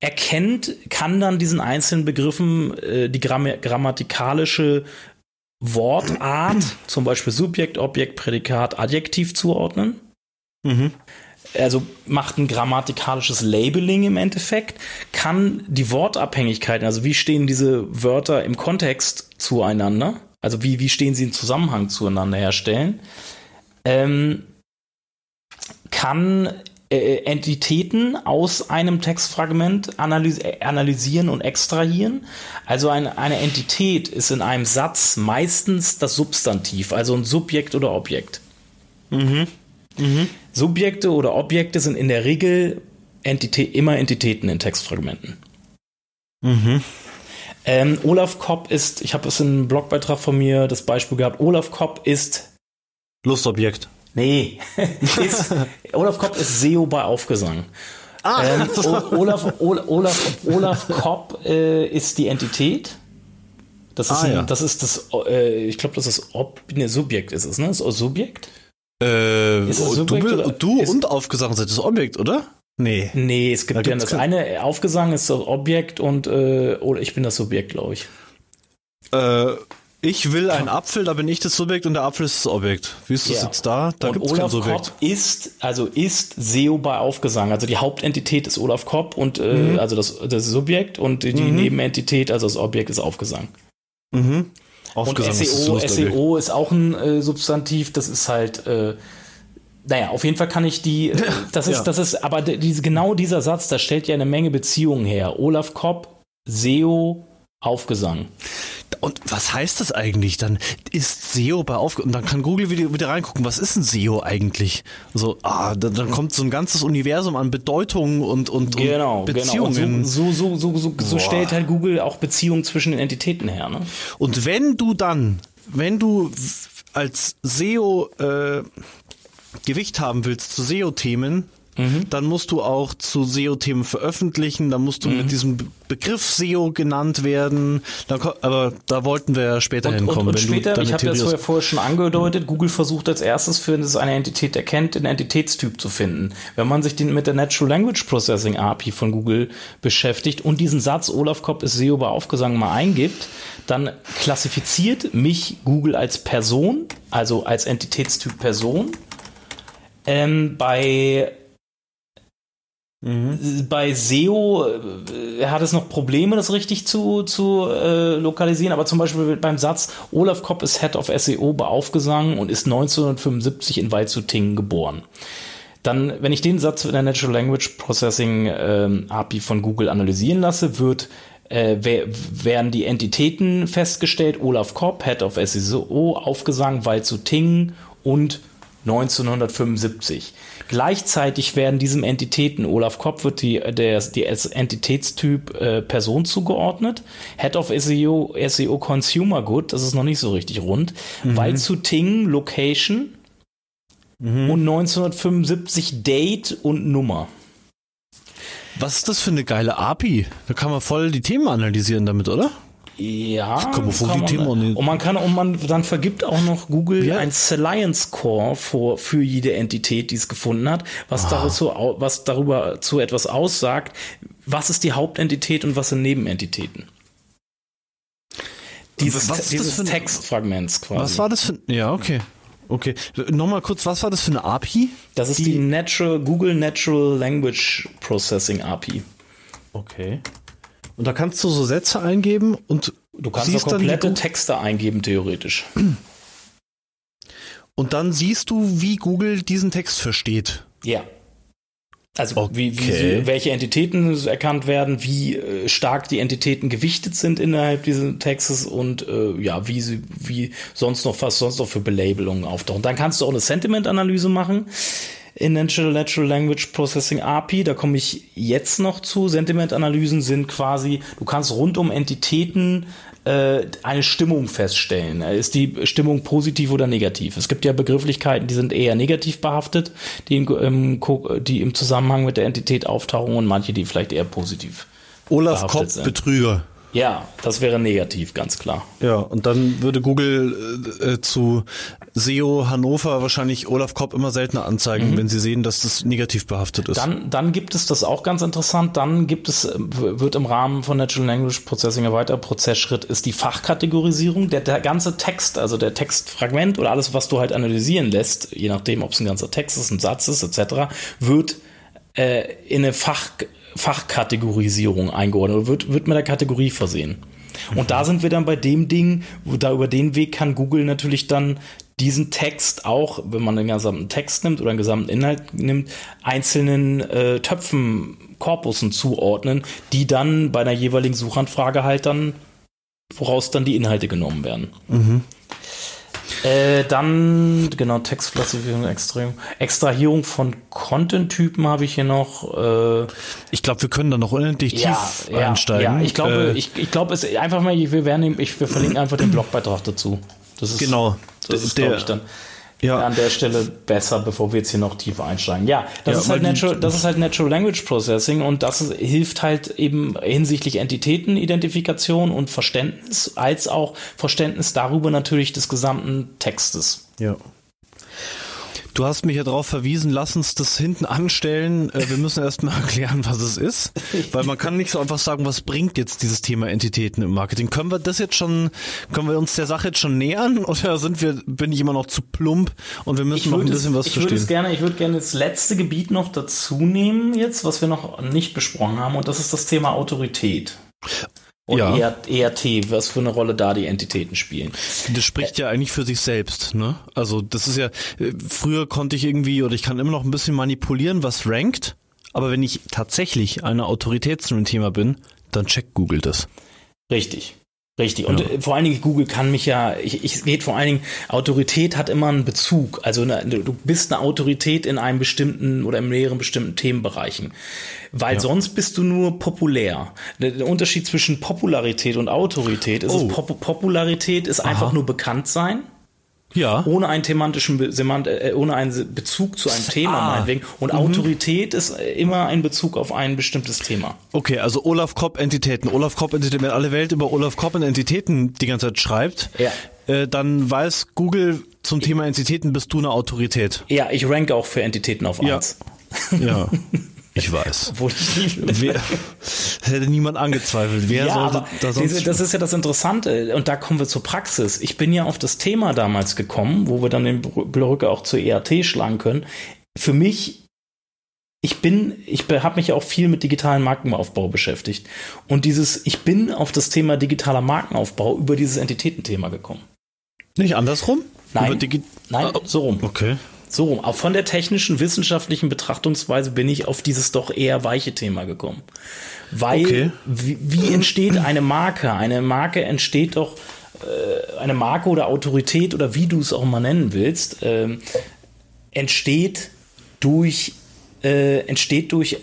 erkennt, kann dann diesen einzelnen Begriffen äh, die Gramm grammatikalische Wortart, zum Beispiel Subjekt, Objekt, Prädikat, Adjektiv zuordnen. Mhm also macht ein grammatikalisches Labeling im Endeffekt, kann die Wortabhängigkeiten, also wie stehen diese Wörter im Kontext zueinander, also wie, wie stehen sie im Zusammenhang zueinander herstellen, ähm, kann äh, Entitäten aus einem Textfragment analys analysieren und extrahieren. Also eine, eine Entität ist in einem Satz meistens das Substantiv, also ein Subjekt oder Objekt. Mhm. Mhm. Subjekte oder Objekte sind in der Regel Entität, immer Entitäten in Textfragmenten. Mhm. Ähm, Olaf Kopp ist, ich habe es in einem Blogbeitrag von mir das Beispiel gehabt, Olaf Kopp ist Lustobjekt. Nee, ist, Olaf Kopp ist SEO bei Aufgesang. Ah. Ähm, Olaf, Olaf, Olaf Kopp äh, ist die Entität. Das ist, ah, ein, ja. das, ist das, äh, ich glaube, das ist Ob, ne, Subjekt ist es, ne? Das ist Subjekt. Äh, du, du und Aufgesang seid das Objekt, oder? Nee. Nee, es gibt da ja das eine Aufgesang ist das Objekt und äh, oder ich bin das Subjekt, glaube ich. Äh, ich will einen Apfel, da bin ich das Subjekt und der Apfel ist das Objekt. Wie ist das ja. jetzt da? Da gibt es kein Subjekt. Kopp ist, also ist SEO bei Aufgesang. Also die Hauptentität ist Olaf Kopp und äh, mhm. also das, das Subjekt und die mhm. Nebenentität, also das Objekt ist Aufgesang. Mhm. Und SEO, ist SEO ist auch ein äh, Substantiv, das ist halt, äh, naja, auf jeden Fall kann ich die, äh, das ist, ja. das ist, aber diese, genau dieser Satz, da stellt ja eine Menge Beziehungen her. Olaf Kopp, SEO, Aufgesang. Und was heißt das eigentlich? Dann ist SEO bei Aufge und dann kann Google wieder, wieder reingucken, was ist ein SEO eigentlich? So, ah, dann, dann kommt so ein ganzes Universum an Bedeutungen und, und, genau, und Beziehungen. Genau. So, so, so, so, so stellt halt Google auch Beziehungen zwischen den Entitäten her. Ne? Und wenn du dann, wenn du als SEO äh, Gewicht haben willst zu SEO-Themen, Mhm. Dann musst du auch zu SEO-Themen veröffentlichen, dann musst du mhm. mit diesem Begriff SEO genannt werden. Dann, aber da wollten wir ja später und, hinkommen. Und, und später, ich habe das vorher, vorher schon angedeutet, Google versucht als erstes, es eine Entität erkennt, den Entitätstyp zu finden. Wenn man sich den, mit der Natural Language Processing API von Google beschäftigt und diesen Satz Olaf Kopp ist SEO bei Aufgesang mal eingibt, dann klassifiziert mich Google als Person, also als Entitätstyp Person. Ähm, bei Mhm. Bei SEO äh, hat es noch Probleme, das richtig zu, zu äh, lokalisieren, aber zum Beispiel beim Satz, Olaf Kopp ist Head of SEO beaufgesang und ist 1975 in Waldshutingen geboren. Dann, wenn ich den Satz in der Natural Language Processing äh, API von Google analysieren lasse, wird äh, werden die Entitäten festgestellt, Olaf Kopp, Head of SEO, aufgesang, Waldshutingen und 1975. Gleichzeitig werden diesem Entitäten, Olaf Kopp wird die, der, die Entitätstyp äh, Person zugeordnet, Head of SEO, SEO Consumer Good, das ist noch nicht so richtig rund, mhm. weil zu Ting Location mhm. und 1975 Date und Nummer. Was ist das für eine geile API? Da kann man voll die Themen analysieren damit, oder? Ja, ich komme vor, die Themen und man kann und man dann vergibt auch noch Google ja. ein Salience Score für, für jede Entität, die es gefunden hat, was, ah. darüber, was darüber zu etwas aussagt, was ist die Hauptentität und was sind Nebenentitäten. Dieses, was dieses Textfragments quasi. Was war das für Ja, okay. Okay. Nochmal kurz, was war das für eine API? Das ist die, die Natural, Google Natural Language Processing API. Okay. Und da kannst du so Sätze eingeben und du kannst siehst komplette Texte eingeben, theoretisch. Und dann siehst du, wie Google diesen Text versteht. Ja. Also okay. wie, wie, welche Entitäten erkannt werden, wie äh, stark die Entitäten gewichtet sind innerhalb dieses Textes und äh, ja, wie sie, wie sonst noch was sonst noch für Belabelungen auftauchen. Dann kannst du auch eine Sentiment-Analyse machen in Natural, Natural Language Processing API. Da komme ich jetzt noch zu. Sentiment-Analysen sind quasi, du kannst rund um Entitäten äh, eine Stimmung feststellen. Ist die Stimmung positiv oder negativ? Es gibt ja Begrifflichkeiten, die sind eher negativ behaftet, die im, die im Zusammenhang mit der Entität auftauchen und manche, die vielleicht eher positiv. Olaf Kopp, sind. Betrüger. Ja, das wäre negativ, ganz klar. Ja, und dann würde Google äh, äh zu SEO Hannover wahrscheinlich Olaf Kopp immer seltener anzeigen, mhm. wenn sie sehen, dass das negativ behaftet ist. Dann, dann gibt es das auch ganz interessant. Dann gibt es, wird im Rahmen von Natural Language Processing ein weiterer Prozessschritt ist die Fachkategorisierung. Der, der ganze Text, also der Textfragment oder alles, was du halt analysieren lässt, je nachdem, ob es ein ganzer Text ist, ein Satz ist, etc., wird äh, in eine Fach Fachkategorisierung eingeordnet oder wird, wird mit der Kategorie versehen. Und mhm. da sind wir dann bei dem Ding, wo da über den Weg kann Google natürlich dann diesen Text auch, wenn man den gesamten Text nimmt oder den gesamten Inhalt nimmt, einzelnen äh, Töpfen, Korpussen zuordnen, die dann bei einer jeweiligen Suchanfrage halt dann, woraus dann die Inhalte genommen werden. Mhm. Äh, dann, genau, Textklassifizierung, Extrahierung. Extrahierung von Content-Typen habe ich hier noch. Äh, ich glaube, wir können da noch unendlich ja, tief ja, einsteigen. Ja, ich glaube, äh, ich, ich glaube, es einfach mal, wir werden, ich, wir verlinken einfach den Blogbeitrag dazu. Das ist, genau. Das ist, glaube ich, dann ja. an der Stelle besser, bevor wir jetzt hier noch tiefer einsteigen. Ja, das, ja, ist, halt natural, das ist halt Natural Language Processing und das ist, hilft halt eben hinsichtlich Entitätenidentifikation und Verständnis, als auch Verständnis darüber natürlich des gesamten Textes. Ja. Du hast mich ja darauf verwiesen, lass uns das hinten anstellen. Äh, wir müssen erstmal erklären, was es ist. Weil man kann nicht so einfach sagen, was bringt jetzt dieses Thema Entitäten im Marketing. Können wir das jetzt schon, können wir uns der Sache jetzt schon nähern oder sind wir, bin ich immer noch zu plump und wir müssen noch ein bisschen es, was ich verstehen? Würde gerne, ich würde gerne das letzte Gebiet noch dazu nehmen jetzt, was wir noch nicht besprochen haben und das ist das Thema Autorität. Und ja. ERT, was für eine Rolle da die Entitäten spielen. Das spricht ja eigentlich für sich selbst, ne? Also das ist ja, äh, früher konnte ich irgendwie oder ich kann immer noch ein bisschen manipulieren, was rankt, aber wenn ich tatsächlich eine Autorität zu einem Thema bin, dann checkt Google das. Richtig. Richtig. Und ja. vor allen Dingen, Google kann mich ja, ich, ich rede vor allen Dingen, Autorität hat immer einen Bezug. Also eine, du bist eine Autorität in einem bestimmten oder in mehreren bestimmten Themenbereichen. Weil ja. sonst bist du nur populär. Der, der, Unterschied zwischen Popularität und Autorität ist, oh. Pop Popularität ist Aha. einfach nur bekannt sein. Ja. Ohne einen thematischen, äh, ohne einen Bezug zu einem Thema ah. meinetwegen. Und mhm. Autorität ist immer ein Bezug auf ein bestimmtes Thema. Okay, also Olaf Kopp Entitäten. Olaf Kopp Entitäten, wenn alle Welt über Olaf Kopp und Entitäten die ganze Zeit schreibt, ja. äh, dann weiß Google zum Thema Entitäten bist du eine Autorität. Ja, ich ranke auch für Entitäten auf 1. Ja. ja. Ich weiß. Obwohl ich Wer, hätte niemand angezweifelt. Wer ja, sollte da sonst diese, Das ist ja das Interessante. Und da kommen wir zur Praxis. Ich bin ja auf das Thema damals gekommen, wo wir dann den Brücke auch zur ERT schlagen können. Für mich ich bin, ich habe mich auch viel mit digitalen Markenaufbau beschäftigt. Und dieses, ich bin auf das Thema digitaler Markenaufbau über dieses Entitätenthema gekommen. Nicht andersrum? Nein, nein, ah, so rum. Okay. So. Auch von der technischen, wissenschaftlichen Betrachtungsweise bin ich auf dieses doch eher weiche Thema gekommen. Weil, okay. wie, wie entsteht eine Marke? Eine Marke entsteht doch, äh, eine Marke oder Autorität oder wie du es auch mal nennen willst, äh, entsteht durch äh, entsteht durch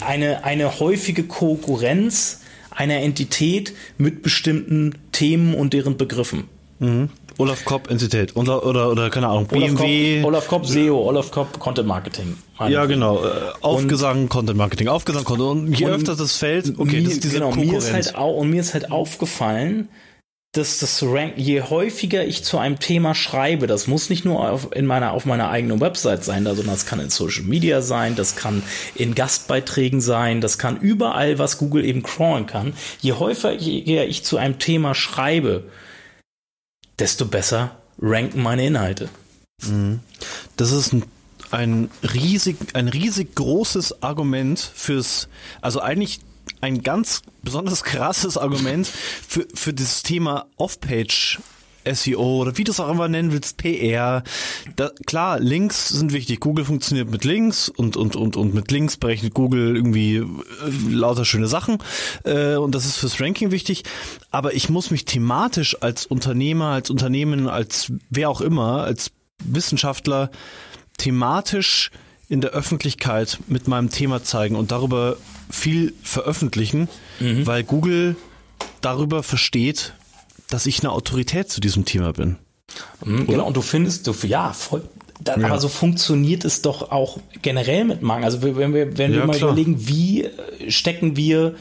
eine, eine häufige Konkurrenz einer Entität mit bestimmten Themen und deren Begriffen. Mhm. Olaf Kopp Entität oder, oder, oder keine Ahnung, BMW. Olaf Kopp, SEO, Olaf Kopp Content Marketing. Ja, genau. Äh, Aufgesang, und, Content Marketing, Aufgesang, Content. Und je und öfter das fällt, okay, mir, das ist diese genau, Konkurrenz. Mir ist halt auch, und mir ist halt aufgefallen, dass das Rank, je häufiger ich zu einem Thema schreibe, das muss nicht nur auf, in meiner, auf meiner eigenen Website sein, sondern das kann in Social Media sein, das kann in Gastbeiträgen sein, das kann überall, was Google eben crawlen kann. Je häufiger ich zu einem Thema schreibe, desto besser ranken meine Inhalte. Mhm. Das ist ein, ein riesig, ein riesig großes Argument fürs, also eigentlich ein ganz besonders krasses Argument für, für das Thema Off-Page SEO oder wie du es auch immer nennen willst, PR. Da, klar, Links sind wichtig. Google funktioniert mit Links und, und, und, und mit Links berechnet Google irgendwie äh, lauter schöne Sachen. Äh, und das ist fürs Ranking wichtig. Aber ich muss mich thematisch als Unternehmer, als Unternehmen, als wer auch immer, als Wissenschaftler thematisch in der Öffentlichkeit mit meinem Thema zeigen und darüber viel veröffentlichen, mhm. weil Google darüber versteht, dass ich eine Autorität zu diesem Thema bin. Mhm, genau, und du findest, du, ja, voll, da, ja. aber so funktioniert es doch auch generell mit Mangel. Also wenn wir, wenn wir mal klar. überlegen, wie äh, stecken wir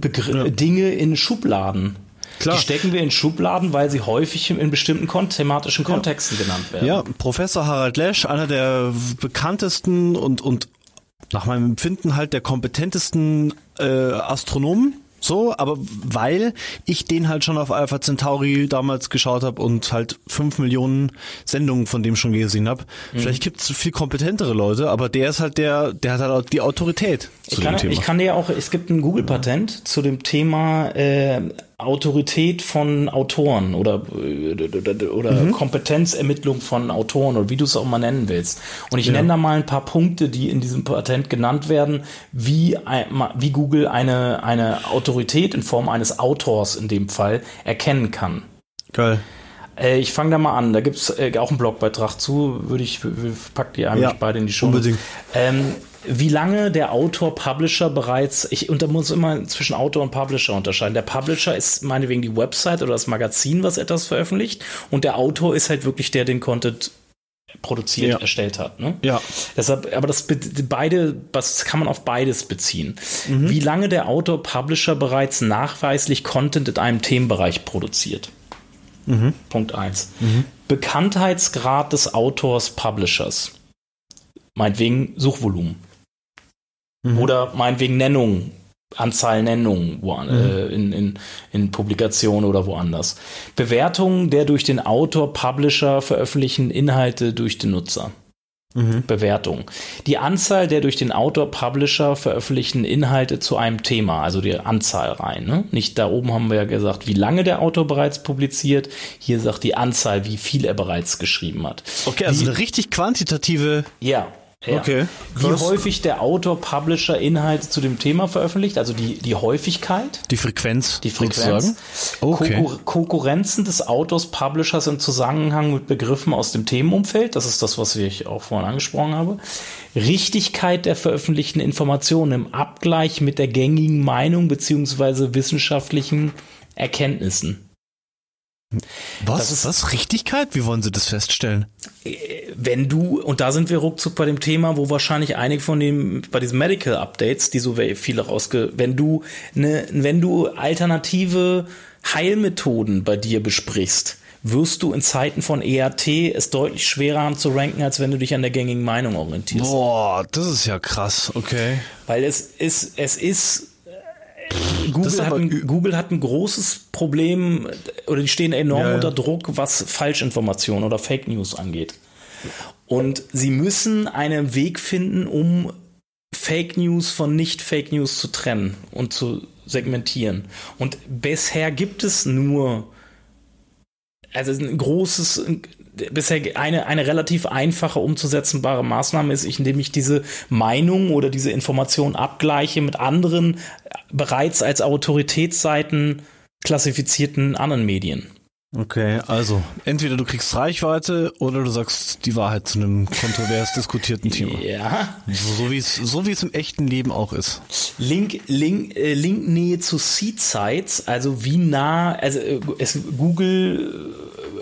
Begr ja. Dinge in Schubladen? Klar. Die stecken wir in Schubladen, weil sie häufig in bestimmten thematischen Kontexten genannt werden. Ja, Professor Harald Lesch, einer der bekanntesten und, und nach meinem Empfinden halt der kompetentesten äh, Astronomen. So, aber weil ich den halt schon auf Alpha Centauri damals geschaut habe und halt fünf Millionen Sendungen von dem schon gesehen habe. Mhm. Vielleicht gibt es viel kompetentere Leute, aber der ist halt der, der hat halt die Autorität zu ich kann, dem Thema. Ich kann dir auch, es gibt ein Google-Patent zu dem Thema äh, Autorität von Autoren oder, oder, oder mhm. Kompetenzermittlung von Autoren oder wie du es auch mal nennen willst. Und ich ja. nenne da mal ein paar Punkte, die in diesem Patent genannt werden, wie, wie Google eine, eine Autorität in Form eines Autors in dem Fall erkennen kann. Geil. Äh, ich fange da mal an. Da gibt es äh, auch einen Blogbeitrag zu. Würde ich, pack die eigentlich ja, beide in die Show. Unbedingt. Ähm, wie lange der Autor, Publisher bereits, ich und da muss immer zwischen Autor und Publisher unterscheiden. Der Publisher ist meinetwegen die Website oder das Magazin, was etwas veröffentlicht, und der Autor ist halt wirklich der, den Content produziert, ja. erstellt hat. Ne? Ja. Deshalb, aber das beide, das kann man auf beides beziehen. Mhm. Wie lange der Autor, Publisher bereits nachweislich Content in einem Themenbereich produziert. Mhm. Punkt 1. Mhm. Bekanntheitsgrad des Autors, Publishers. Meinetwegen Suchvolumen. Mhm. Oder meinetwegen Nennung, Anzahl Nennungen wo, mhm. äh, in, in, in Publikationen oder woanders. Bewertung der durch den Autor, Publisher veröffentlichten Inhalte durch den Nutzer. Mhm. Bewertung. Die Anzahl der durch den Autor, Publisher veröffentlichten Inhalte zu einem Thema, also die Anzahl rein. Ne? Nicht da oben haben wir ja gesagt, wie lange der Autor bereits publiziert. Hier sagt die Anzahl, wie viel er bereits geschrieben hat. Okay, also die, eine richtig quantitative. Ja, ja. Okay. Wie häufig der Autor, Publisher Inhalte zu dem Thema veröffentlicht, also die, die Häufigkeit. Die Frequenz. Die Frequenz. Okay. Konkur Konkurrenzen des Autors, Publishers im Zusammenhang mit Begriffen aus dem Themenumfeld. Das ist das, was ich auch vorhin angesprochen habe. Richtigkeit der veröffentlichten Informationen im Abgleich mit der gängigen Meinung beziehungsweise wissenschaftlichen Erkenntnissen. Was? ist was? Richtigkeit? Wie wollen Sie das feststellen? Wenn du, und da sind wir ruckzuck bei dem Thema, wo wahrscheinlich einige von dem, bei diesen Medical Updates, die so viele rausge, wenn du, ne, wenn du alternative Heilmethoden bei dir besprichst, wirst du in Zeiten von ERT es deutlich schwerer haben zu ranken, als wenn du dich an der gängigen Meinung orientierst. Boah, das ist ja krass, okay. Weil es ist, es ist äh, Google hat, ein, Google hat ein großes Problem oder die stehen enorm ja, ja. unter Druck, was Falschinformationen oder Fake News angeht. Und sie müssen einen Weg finden, um Fake News von Nicht-Fake News zu trennen und zu segmentieren. Und bisher gibt es nur, also ein großes, bisher eine, eine relativ einfache umzusetzenbare Maßnahme ist, indem ich diese Meinung oder diese Information abgleiche mit anderen bereits als Autoritätsseiten klassifizierten anderen Medien. Okay, also entweder du kriegst Reichweite oder du sagst die Wahrheit zu einem kontrovers diskutierten Thema. Ja. So, wie es so wie es im echten Leben auch ist. Link Link äh, Linknähe zu Seed Sites, also wie nah also äh, es Google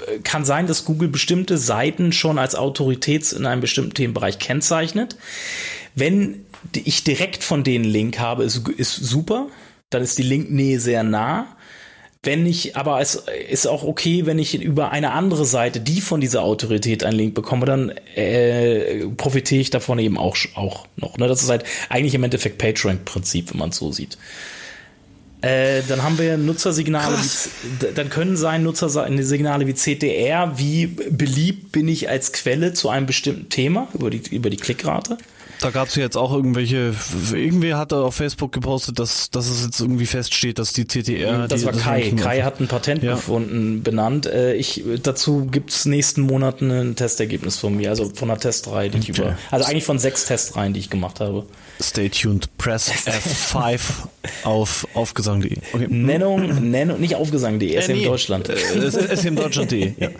äh, kann sein, dass Google bestimmte Seiten schon als Autorität in einem bestimmten Themenbereich kennzeichnet. Wenn ich direkt von denen Link habe, ist, ist super. Dann ist die Linknähe sehr nah. Wenn ich, aber es ist auch okay, wenn ich über eine andere Seite, die von dieser Autorität einen Link bekomme, dann äh, profitiere ich davon eben auch, auch noch. Ne? Das ist halt eigentlich im Endeffekt PageRank-Prinzip, wenn man es so sieht. Äh, dann haben wir Nutzersignale, wie, dann können sein Nutzersignale wie CTR, wie beliebt bin ich als Quelle zu einem bestimmten Thema über die, über die Klickrate. Da gab es jetzt auch irgendwelche, irgendwer hat auf Facebook gepostet, dass, dass es jetzt irgendwie feststeht, dass die CTR. Das die, war das Kai. Kai hat ein Patent ja. gefunden, benannt. Äh, ich, dazu gibt's nächsten Monaten ein Testergebnis von mir, also von einer Testreihe, die okay. ich über, also eigentlich von sechs Testreihen, die ich gemacht habe. Stay tuned, press F5 auf aufgesang.de. Okay. Nennung, Nennung, nicht aufgesang.de, äh, SM nee. Deutschland. Äh, smdeutschland.de. Ja.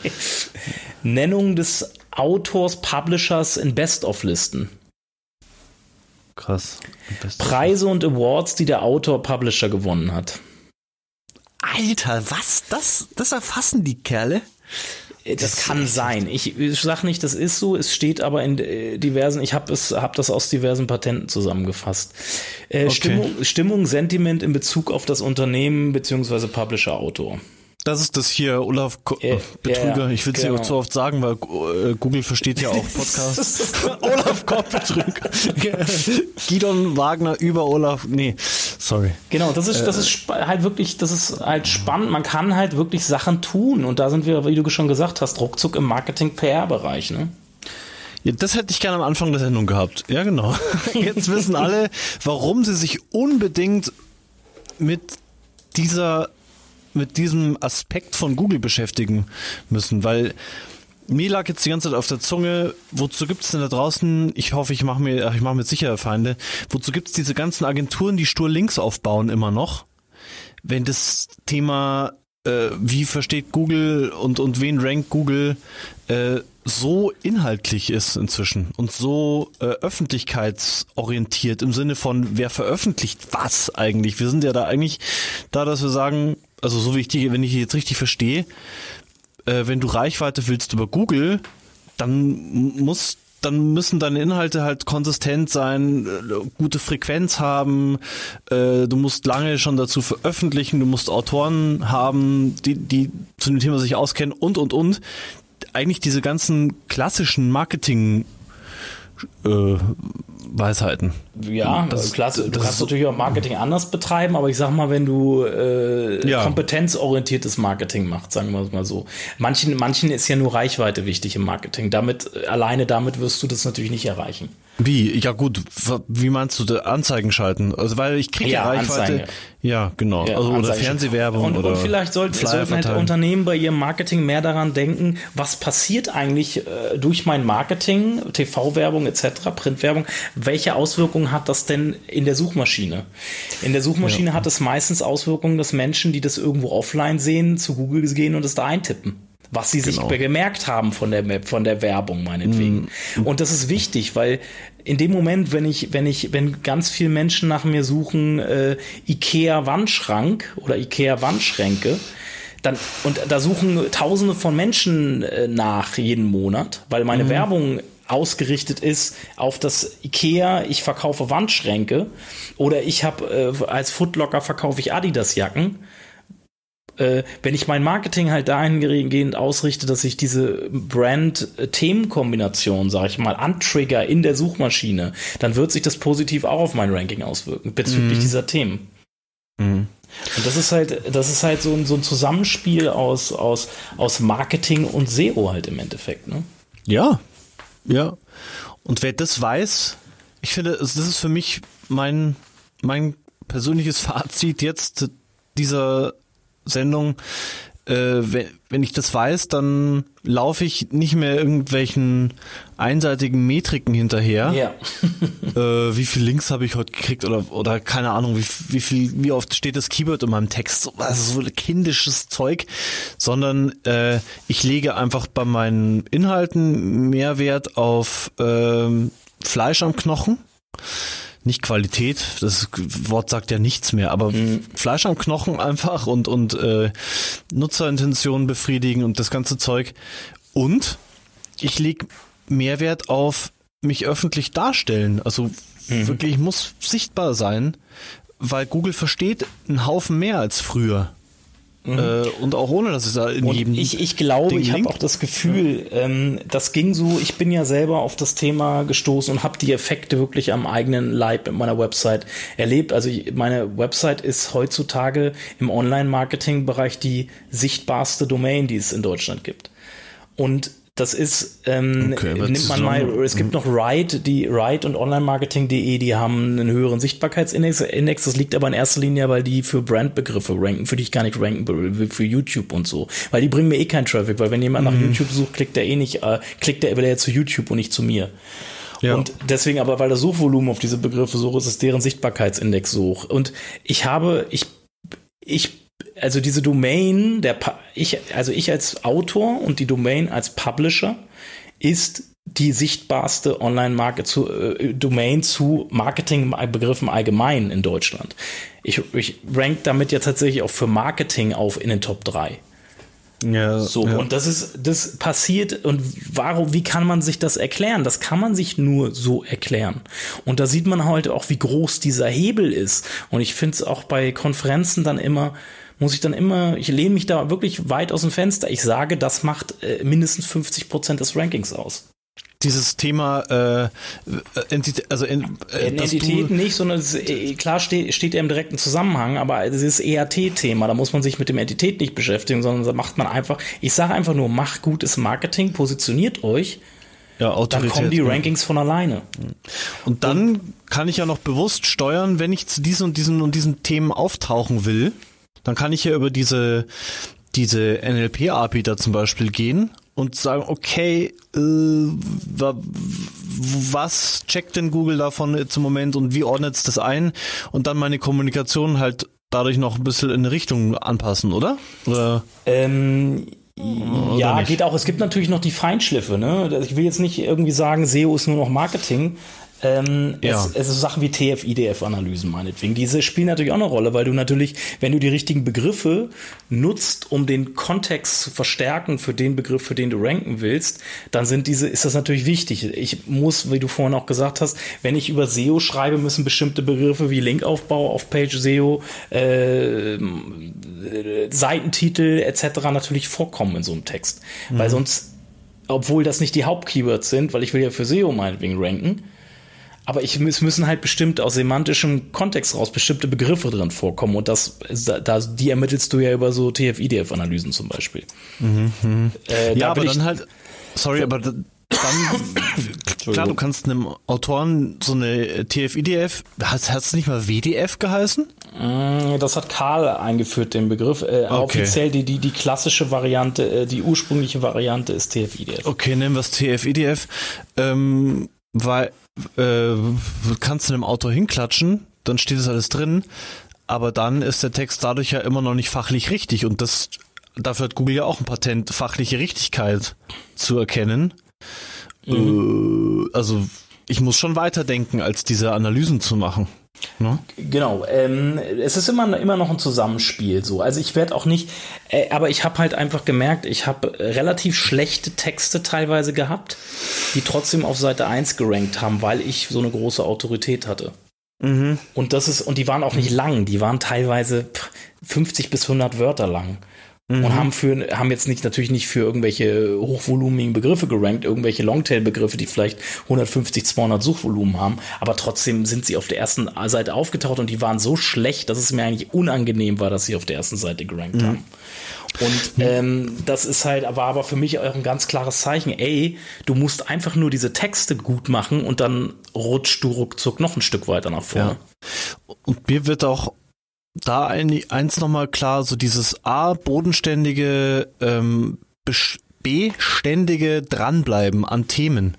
Nennung des Autors, Publishers in Best-of-Listen. Krass. Preise und Awards, die der Autor Publisher gewonnen hat. Alter, was? Das, das erfassen die Kerle? Das, das kann sein. Ich, ich sag nicht, das ist so. Es steht aber in äh, diversen. Ich habe es, habe das aus diversen Patenten zusammengefasst. Äh, okay. Stimmung, Stimmung, Sentiment in Bezug auf das Unternehmen beziehungsweise Publisher, Autor. Das ist das hier, Olaf Ko äh, Betrüger. Ja, ich will es genau. nicht zu oft sagen, weil äh, Google versteht ja auch Podcasts. Olaf Kopp Betrüger. Gidon Wagner über Olaf. Nee, sorry. Genau, das ist, das ist halt wirklich, das ist halt spannend. Man kann halt wirklich Sachen tun. Und da sind wir, wie du schon gesagt hast, ruckzuck im Marketing-PR-Bereich, ne? Ja, das hätte ich gerne am Anfang der Sendung gehabt. Ja, genau. Jetzt wissen alle, warum sie sich unbedingt mit dieser mit diesem Aspekt von Google beschäftigen müssen, weil mir lag jetzt die ganze Zeit auf der Zunge, wozu gibt es denn da draußen, ich hoffe, ich mache mir, ich mache mir sicher Feinde, wozu gibt es diese ganzen Agenturen, die stur links aufbauen immer noch? Wenn das Thema, äh, wie versteht Google und, und wen rankt Google, äh, so inhaltlich ist inzwischen und so äh, öffentlichkeitsorientiert im Sinne von, wer veröffentlicht was eigentlich? Wir sind ja da eigentlich da, dass wir sagen, also so wie ich die, wenn ich die jetzt richtig verstehe, äh, wenn du Reichweite willst über Google, dann muss dann müssen deine Inhalte halt konsistent sein, äh, gute Frequenz haben, äh, du musst lange schon dazu veröffentlichen, du musst Autoren haben, die, die zu dem Thema sich auskennen und und und. Eigentlich diese ganzen klassischen Marketing äh, Weisheiten. Ja, das, klasse. Du das kannst natürlich auch Marketing anders betreiben, aber ich sag mal, wenn du äh, ja. kompetenzorientiertes Marketing machst, sagen wir es mal so. Manchen, manchen ist ja nur Reichweite wichtig im Marketing. Damit, alleine damit wirst du das natürlich nicht erreichen. Wie? Ja gut, wie meinst du Anzeigen schalten? Also weil ich kriege ja, Reichweite. Anzeige. Ja, genau. Ja, also, oder Fernsehwerbung. Und, oder und vielleicht sollten, sollten halt Unternehmen bei ihrem Marketing mehr daran denken, was passiert eigentlich äh, durch mein Marketing, TV-Werbung etc., Printwerbung, welche Auswirkungen hat das denn in der Suchmaschine? In der Suchmaschine ja. hat es meistens Auswirkungen, dass Menschen, die das irgendwo offline sehen, zu Google gehen und es da eintippen was sie genau. sich gemerkt haben von der Map, von der Werbung meinetwegen. Mm. Und das ist wichtig, weil in dem Moment, wenn ich, wenn ich, wenn ganz viele Menschen nach mir suchen, äh, Ikea Wandschrank oder Ikea Wandschränke, dann, und da suchen Tausende von Menschen äh, nach jeden Monat, weil meine mm. Werbung ausgerichtet ist auf das Ikea, ich verkaufe Wandschränke oder ich habe äh, als Footlocker verkaufe ich Adidas Jacken äh, wenn ich mein Marketing halt dahingehend ausrichte, dass ich diese Brand-Themenkombination, sag ich mal, antrigger in der Suchmaschine, dann wird sich das positiv auch auf mein Ranking auswirken bezüglich mhm. dieser Themen. Mhm. Und das ist halt, das ist halt so ein, so ein Zusammenspiel aus, aus, aus Marketing und SEO halt im Endeffekt, ne? Ja, ja. Und wer das weiß, ich finde, das ist für mich mein, mein persönliches Fazit jetzt dieser Sendung. Äh, wenn, wenn ich das weiß, dann laufe ich nicht mehr irgendwelchen einseitigen Metriken hinterher. Ja. äh, wie viel Links habe ich heute gekriegt oder, oder keine Ahnung, wie, wie viel, wie oft steht das Keyword in meinem Text? Also so kindisches Zeug, sondern äh, ich lege einfach bei meinen Inhalten Mehrwert auf äh, Fleisch am Knochen nicht Qualität, das Wort sagt ja nichts mehr, aber mhm. Fleisch am Knochen einfach und, und äh, Nutzerintentionen befriedigen und das ganze Zeug. Und ich lege Mehrwert auf mich öffentlich darstellen. Also mhm. wirklich, muss sichtbar sein, weil Google versteht einen Haufen mehr als früher. Mhm. Äh, und auch ohne, dass es da in und jedem. Ich, ich glaube, Ding ich habe auch das Gefühl, ja. ähm, das ging so, ich bin ja selber auf das Thema gestoßen und habe die Effekte wirklich am eigenen Leib in meiner Website erlebt. Also ich, meine Website ist heutzutage im Online-Marketing-Bereich die sichtbarste Domain, die es in Deutschland gibt. Und das ist, ähm, okay, nimmt man mal, es gibt noch Ride, die Ride und Online-Marketing.de, die haben einen höheren Sichtbarkeitsindex. Index, das liegt aber in erster Linie, weil die für Brandbegriffe ranken, für die ich gar nicht ranken will, für YouTube und so. Weil die bringen mir eh keinen Traffic, weil wenn jemand mhm. nach YouTube sucht, klickt er eh nicht, äh, klickt er, will er zu YouTube und nicht zu mir. Ja. Und deswegen aber, weil das Suchvolumen auf diese Begriffe so hoch ist, ist deren Sichtbarkeitsindex so hoch. Und ich habe, ich, ich also diese Domain, der ich, also ich als Autor und die Domain als Publisher ist die sichtbarste Online-Market zu äh, Domain zu Marketing-Begriffen allgemein in Deutschland. Ich, ich rank damit ja tatsächlich auch für Marketing auf in den Top 3. Ja, so, ja. und das ist, das passiert, und warum, wie kann man sich das erklären? Das kann man sich nur so erklären. Und da sieht man heute auch, wie groß dieser Hebel ist. Und ich finde es auch bei Konferenzen dann immer, muss ich dann immer, ich lehne mich da wirklich weit aus dem Fenster. Ich sage, das macht äh, mindestens 50 Prozent des Rankings aus dieses Thema äh, Entität, also in, äh, Entität nicht, sondern es, äh, klar steht, steht er im direkten Zusammenhang, aber es ist EAT-Thema, da muss man sich mit dem Entität nicht beschäftigen, sondern da macht man einfach, ich sage einfach nur, macht gutes Marketing, positioniert euch, ja, Autorität, dann kommen die Rankings von alleine. Und dann und, kann ich ja noch bewusst steuern, wenn ich zu diesen und diesen und diesen Themen auftauchen will, dann kann ich ja über diese, diese NLP-API da zum Beispiel gehen und sagen, okay, äh, was checkt denn Google davon zum Moment und wie ordnet es das ein? Und dann meine Kommunikation halt dadurch noch ein bisschen in eine Richtung anpassen, oder? oder? Ähm, ja, geht auch. Es gibt natürlich noch die Feinschliffe. Ne? Ich will jetzt nicht irgendwie sagen, SEO ist nur noch Marketing, ähm, ja. es, es ist Sachen wie TF-IDF-Analysen meinetwegen. Diese spielen natürlich auch eine Rolle, weil du natürlich, wenn du die richtigen Begriffe nutzt, um den Kontext zu verstärken für den Begriff, für den du ranken willst, dann sind diese, ist das natürlich wichtig. Ich muss, wie du vorhin auch gesagt hast, wenn ich über SEO schreibe, müssen bestimmte Begriffe wie Linkaufbau auf Page SEO, äh, Seitentitel etc. natürlich vorkommen in so einem Text. Mhm. Weil sonst, obwohl das nicht die Hauptkeywords sind, weil ich will ja für SEO meinetwegen ranken, aber ich, es müssen halt bestimmt aus semantischem Kontext raus bestimmte Begriffe drin vorkommen und das, da, die ermittelst du ja über so TF-IDF-Analysen zum Beispiel. Mhm. Äh, ja, aber dann halt, sorry, aber dann, klar, du kannst einem Autoren so eine TF-IDF, hat es nicht mal WDF geheißen? Mm, das hat Karl eingeführt, den Begriff. Äh, okay. Offiziell die, die, die klassische Variante, äh, die ursprüngliche Variante ist TF-IDF. Okay, nehmen wir es TF-IDF. Ähm, weil äh, kannst du in einem Auto hinklatschen, dann steht es alles drin, aber dann ist der Text dadurch ja immer noch nicht fachlich richtig und das dafür hat Google ja auch ein Patent, fachliche Richtigkeit zu erkennen. Mhm. Äh, also ich muss schon weiterdenken, als diese Analysen zu machen. Ne? Genau. Ähm, es ist immer, immer noch ein Zusammenspiel so. Also ich werde auch nicht, äh, aber ich habe halt einfach gemerkt, ich habe relativ schlechte Texte teilweise gehabt, die trotzdem auf Seite 1 gerankt haben, weil ich so eine große Autorität hatte. Mhm. Und das ist, und die waren auch nicht lang, die waren teilweise 50 bis 100 Wörter lang. Mhm. Und haben für, haben jetzt nicht, natürlich nicht für irgendwelche hochvolumigen Begriffe gerankt, irgendwelche Longtail-Begriffe, die vielleicht 150, 200 Suchvolumen haben, aber trotzdem sind sie auf der ersten Seite aufgetaucht und die waren so schlecht, dass es mir eigentlich unangenehm war, dass sie auf der ersten Seite gerankt mhm. haben. Und ähm, das ist halt, aber, aber für mich auch ein ganz klares Zeichen, ey, du musst einfach nur diese Texte gut machen und dann rutschst du ruckzuck noch ein Stück weiter nach vorne. Ja. Und mir wird auch da ein, eins nochmal klar, so dieses A, bodenständige, ähm, beständige Dranbleiben an Themen.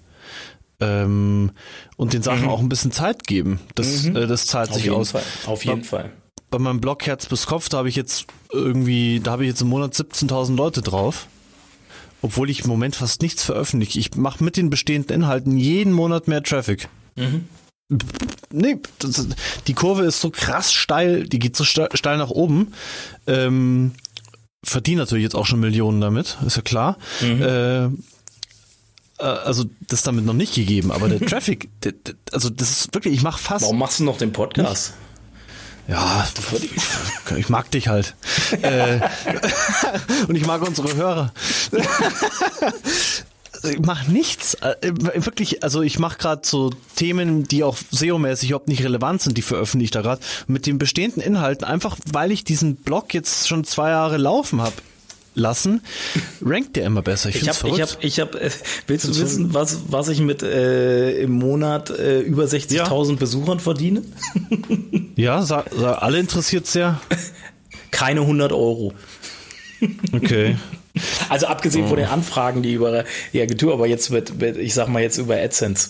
Ähm, und den Sachen mhm. auch ein bisschen Zeit geben. Das, mhm. äh, das zahlt Auf sich aus. Fall. Auf jeden bei, Fall. Bei meinem Blog Herz bis Kopf, da habe ich jetzt irgendwie, da habe ich jetzt im Monat 17.000 Leute drauf. Obwohl ich im Moment fast nichts veröffentliche. Ich mache mit den bestehenden Inhalten jeden Monat mehr Traffic. Mhm. Nee, das, die Kurve ist so krass steil, die geht so steil nach oben. Ähm, verdiene natürlich jetzt auch schon Millionen damit, ist ja klar. Mhm. Äh, äh also das ist damit noch nicht gegeben, aber der Traffic, der, der, also das ist wirklich, ich mache fast. Warum machst du noch den Podcast? Ja, ich mag dich halt. äh, und ich mag unsere Hörer ich mache nichts. Äh, wirklich, also ich mache gerade so Themen, die auch SEO-mäßig überhaupt nicht relevant sind, die veröffentliche ich da gerade. Mit den bestehenden Inhalten, einfach weil ich diesen Blog jetzt schon zwei Jahre laufen habe lassen, rankt der immer besser. Ich, ich habe, ich habe, ich habe. Äh, willst du wissen, was was ich mit äh, im Monat äh, über 60.000 ja. Besuchern verdiene? ja, sag, sag, alle interessiert sehr. Keine 100 Euro. Okay. Also abgesehen oh. von den Anfragen, die über die Agentur, aber jetzt mit, mit, ich sag mal jetzt über AdSense.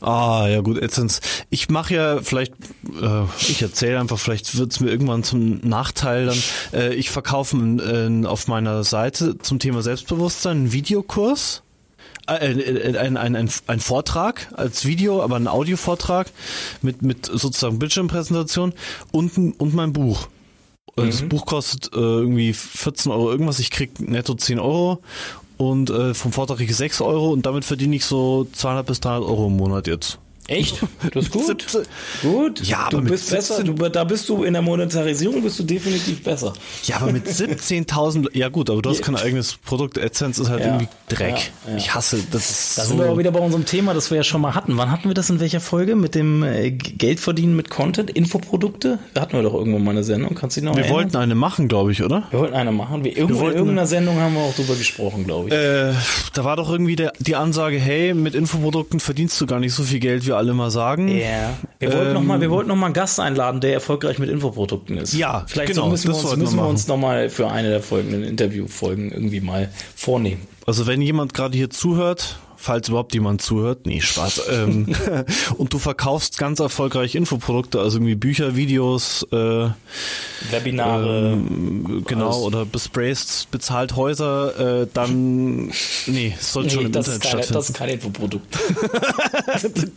Ah, ja gut, AdSense. Ich mache ja vielleicht, äh, ich erzähle einfach, vielleicht wird es mir irgendwann zum Nachteil dann. Äh, ich verkaufe äh, auf meiner Seite zum Thema Selbstbewusstsein einen Videokurs. Äh, äh, ein, ein, ein, ein Vortrag als Video, aber ein Audiovortrag mit, mit sozusagen Bildschirmpräsentation und, und mein Buch. Mhm. Das Buch kostet äh, irgendwie 14 Euro irgendwas, ich krieg netto 10 Euro und äh, vom Vortrag kriege ich 6 Euro und damit verdiene ich so 200 bis 300 Euro im Monat jetzt. Echt? Das ist gut. 17. Gut. Ja, du aber bist besser. Du, da bist du in der Monetarisierung bist du definitiv besser. Ja, aber mit 17.000. Ja gut, aber du hast kein eigenes Produkt. AdSense ist halt ja, irgendwie Dreck. Ja, ja. Ich hasse das. Da so sind wir auch wieder bei unserem Thema, das wir ja schon mal hatten. Wann hatten wir das in welcher Folge mit dem äh, Geldverdienen mit Content, Infoprodukte? Da hatten wir doch irgendwann mal eine Sendung. Kannst du dich noch Wir erinnern? wollten eine machen, glaube ich, oder? Wir wollten eine machen. Wir, irgendwo, wir in irgendeiner Sendung haben wir auch drüber gesprochen, glaube ich. Äh, da war doch irgendwie der, die Ansage, hey, mit Infoprodukten verdienst du gar nicht so viel Geld, wie alle mal sagen. Ja. Wir wollten ähm, noch mal, wir wollten noch mal einen Gast einladen, der erfolgreich mit Infoprodukten ist. Ja, vielleicht genau, so müssen, wir uns, müssen wir uns noch mal für eine der folgenden Interviewfolgen irgendwie mal vornehmen. Also wenn jemand gerade hier zuhört, falls überhaupt jemand zuhört. Nee, Spaß. ähm, und du verkaufst ganz erfolgreich Infoprodukte, also irgendwie Bücher, Videos, äh, Webinare. Ähm, genau, alles. oder besprayst, bezahlt Häuser, äh, dann, nee, es sollte nee, schon im das Internet ist keine, stattfinden. Das ist kein Infoprodukt.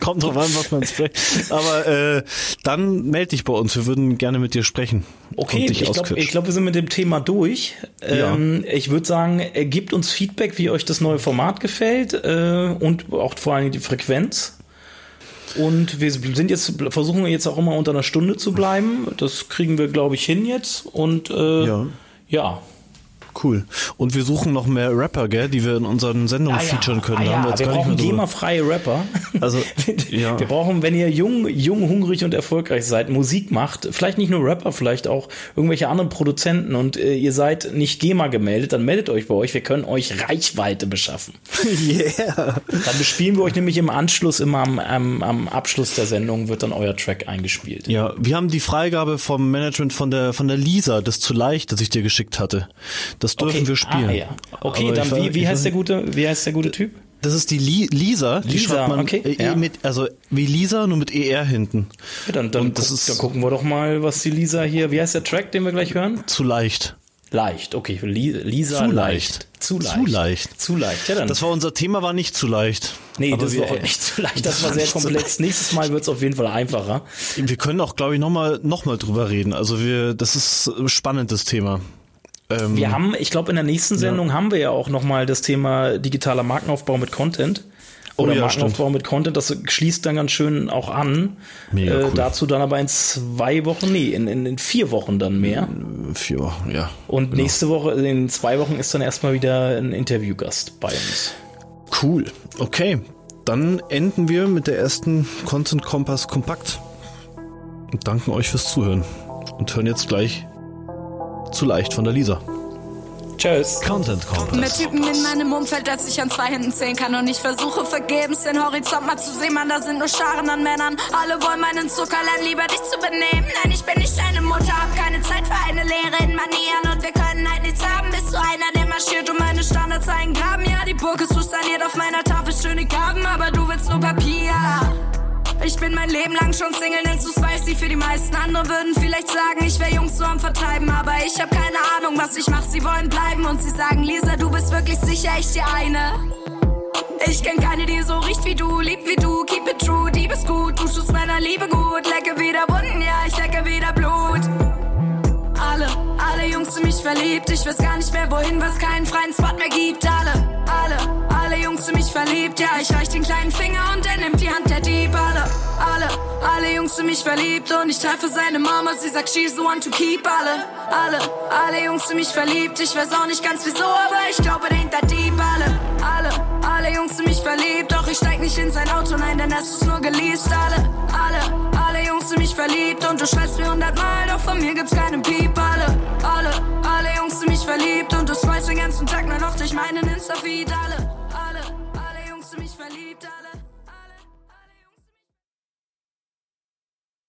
Kommt drauf an, was man sprayt. Aber äh, dann melde dich bei uns, wir würden gerne mit dir sprechen. Okay, ich glaube, glaub, wir sind mit dem Thema durch. Ähm, ja. Ich würde sagen, gebt uns Feedback, wie euch das neue Format gefällt. Äh, und auch vor allem die Frequenz. Und wir sind jetzt, versuchen jetzt auch immer unter einer Stunde zu bleiben. Das kriegen wir, glaube ich, hin jetzt. Und äh, ja. ja. Cool. Und wir suchen noch mehr Rapper, gell, die wir in unseren Sendungen ah, ja. featuren können. Ah, ja. wir, wir brauchen GEMA-freie Rapper. Also, ja. Wir brauchen, wenn ihr jung, jung, hungrig und erfolgreich seid, Musik macht, vielleicht nicht nur Rapper, vielleicht auch irgendwelche anderen Produzenten und äh, ihr seid nicht GEMA gemeldet, dann meldet euch bei euch. Wir können euch Reichweite beschaffen. Yeah. Dann bespielen wir euch nämlich im Anschluss, immer am, am, am Abschluss der Sendung wird dann euer Track eingespielt. Ja, wir haben die Freigabe vom Management von der, von der Lisa, das zu leicht, das ich dir geschickt hatte. Das dürfen okay. wir spielen. Ah, ja. Okay, Aber dann wie, wie heißt der gute, wie heißt der gute Typ? Das ist die Li Lisa, die Lisa, schreibt man okay, e ja. mit, also wie Lisa, nur mit ER hinten. Ja, dann, dann, das ist, dann gucken wir doch mal, was die Lisa hier, wie heißt der Track, den wir gleich hören? Zu leicht. Leicht, okay, Lisa zu leicht. Zu leicht. Zu leicht. Zu leicht. Ja, dann. Das war unser Thema, war nicht zu leicht. Nee, Aber das war auch nicht zu leicht, das, das war sehr komplex. Nächstes Mal wird es auf jeden Fall einfacher. Wir können auch, glaube ich, nochmal noch mal drüber reden. Also wir, das ist ein spannendes Thema. Ähm, wir haben, ich glaube, in der nächsten Sendung ja. haben wir ja auch nochmal das Thema digitaler Markenaufbau mit Content. oh, oder ja, Markenaufbau stimmt. mit Content, das schließt dann ganz schön auch an. Mega äh, cool. Dazu dann aber in zwei Wochen, nee, in, in, in vier Wochen dann mehr. Vier Wochen, ja. Und genau. nächste Woche, in zwei Wochen ist dann erstmal wieder ein Interviewgast bei uns. Cool. Okay. Dann enden wir mit der ersten Content Kompass Kompakt. Und danken euch fürs Zuhören. Und hören jetzt gleich zu leicht von der Lisa. Tschüss. Content Kompass. Mit Typen in meinem Umfeld, dass ich an zwei Händen zählen kann. Und ich versuche vergebens den Horizont mal zu sehen, man, da sind nur Scharen an Männern. Alle wollen meinen Zucker lernen, lieber dich zu benehmen. Nein, ich bin nicht deine Mutter, hab keine Zeit für eine Lehre in Manieren. Und wir können halt nichts haben, bist du einer, der marschiert und meine Standards eingraben. Ja, die Burg ist susaniert auf meiner Tafel, schöne Gaben, aber du willst nur Papier. Ich bin mein Leben lang schon Single, nennst du's die für die meisten andere würden vielleicht sagen, ich wär Jungs so am Vertreiben, aber ich hab keine Ahnung, was ich mach, sie wollen bleiben und sie sagen, Lisa, du bist wirklich sicher ich die eine. Ich kenn keine, die so riecht wie du, liebt wie du, keep it true, die bist gut, du tust meiner Liebe gut, lecke wieder Wunden, ja, ich lecke wieder Blut. Alle, alle Jungs in mich verliebt, ich weiß gar nicht mehr wohin, was keinen freien Spot mehr gibt, alle, alle, alle Jungs in mich verliebt, ja, ich reich den kleinen Finger und er nimmt die Hand der Dieb. Alle, alle, alle Jungs in mich verliebt und ich treffe seine Mama, sie sagt, she's the one to keep. Alle, alle, alle Jungs in mich verliebt, ich weiß auch nicht ganz wieso, aber ich glaube, der Dieb. Alle, alle, alle Jungs in mich verliebt, doch ich steig nicht in sein Auto, nein, denn es ist nur geleast. Alle, alle, alle Jungs in mich verliebt und du schreibst mir hundertmal, doch von mir gibt's keinen Piep. Alle, alle, alle Jungs in mich verliebt und du scrollst den ganzen Tag nur noch durch meinen Insta-Feed. Alle.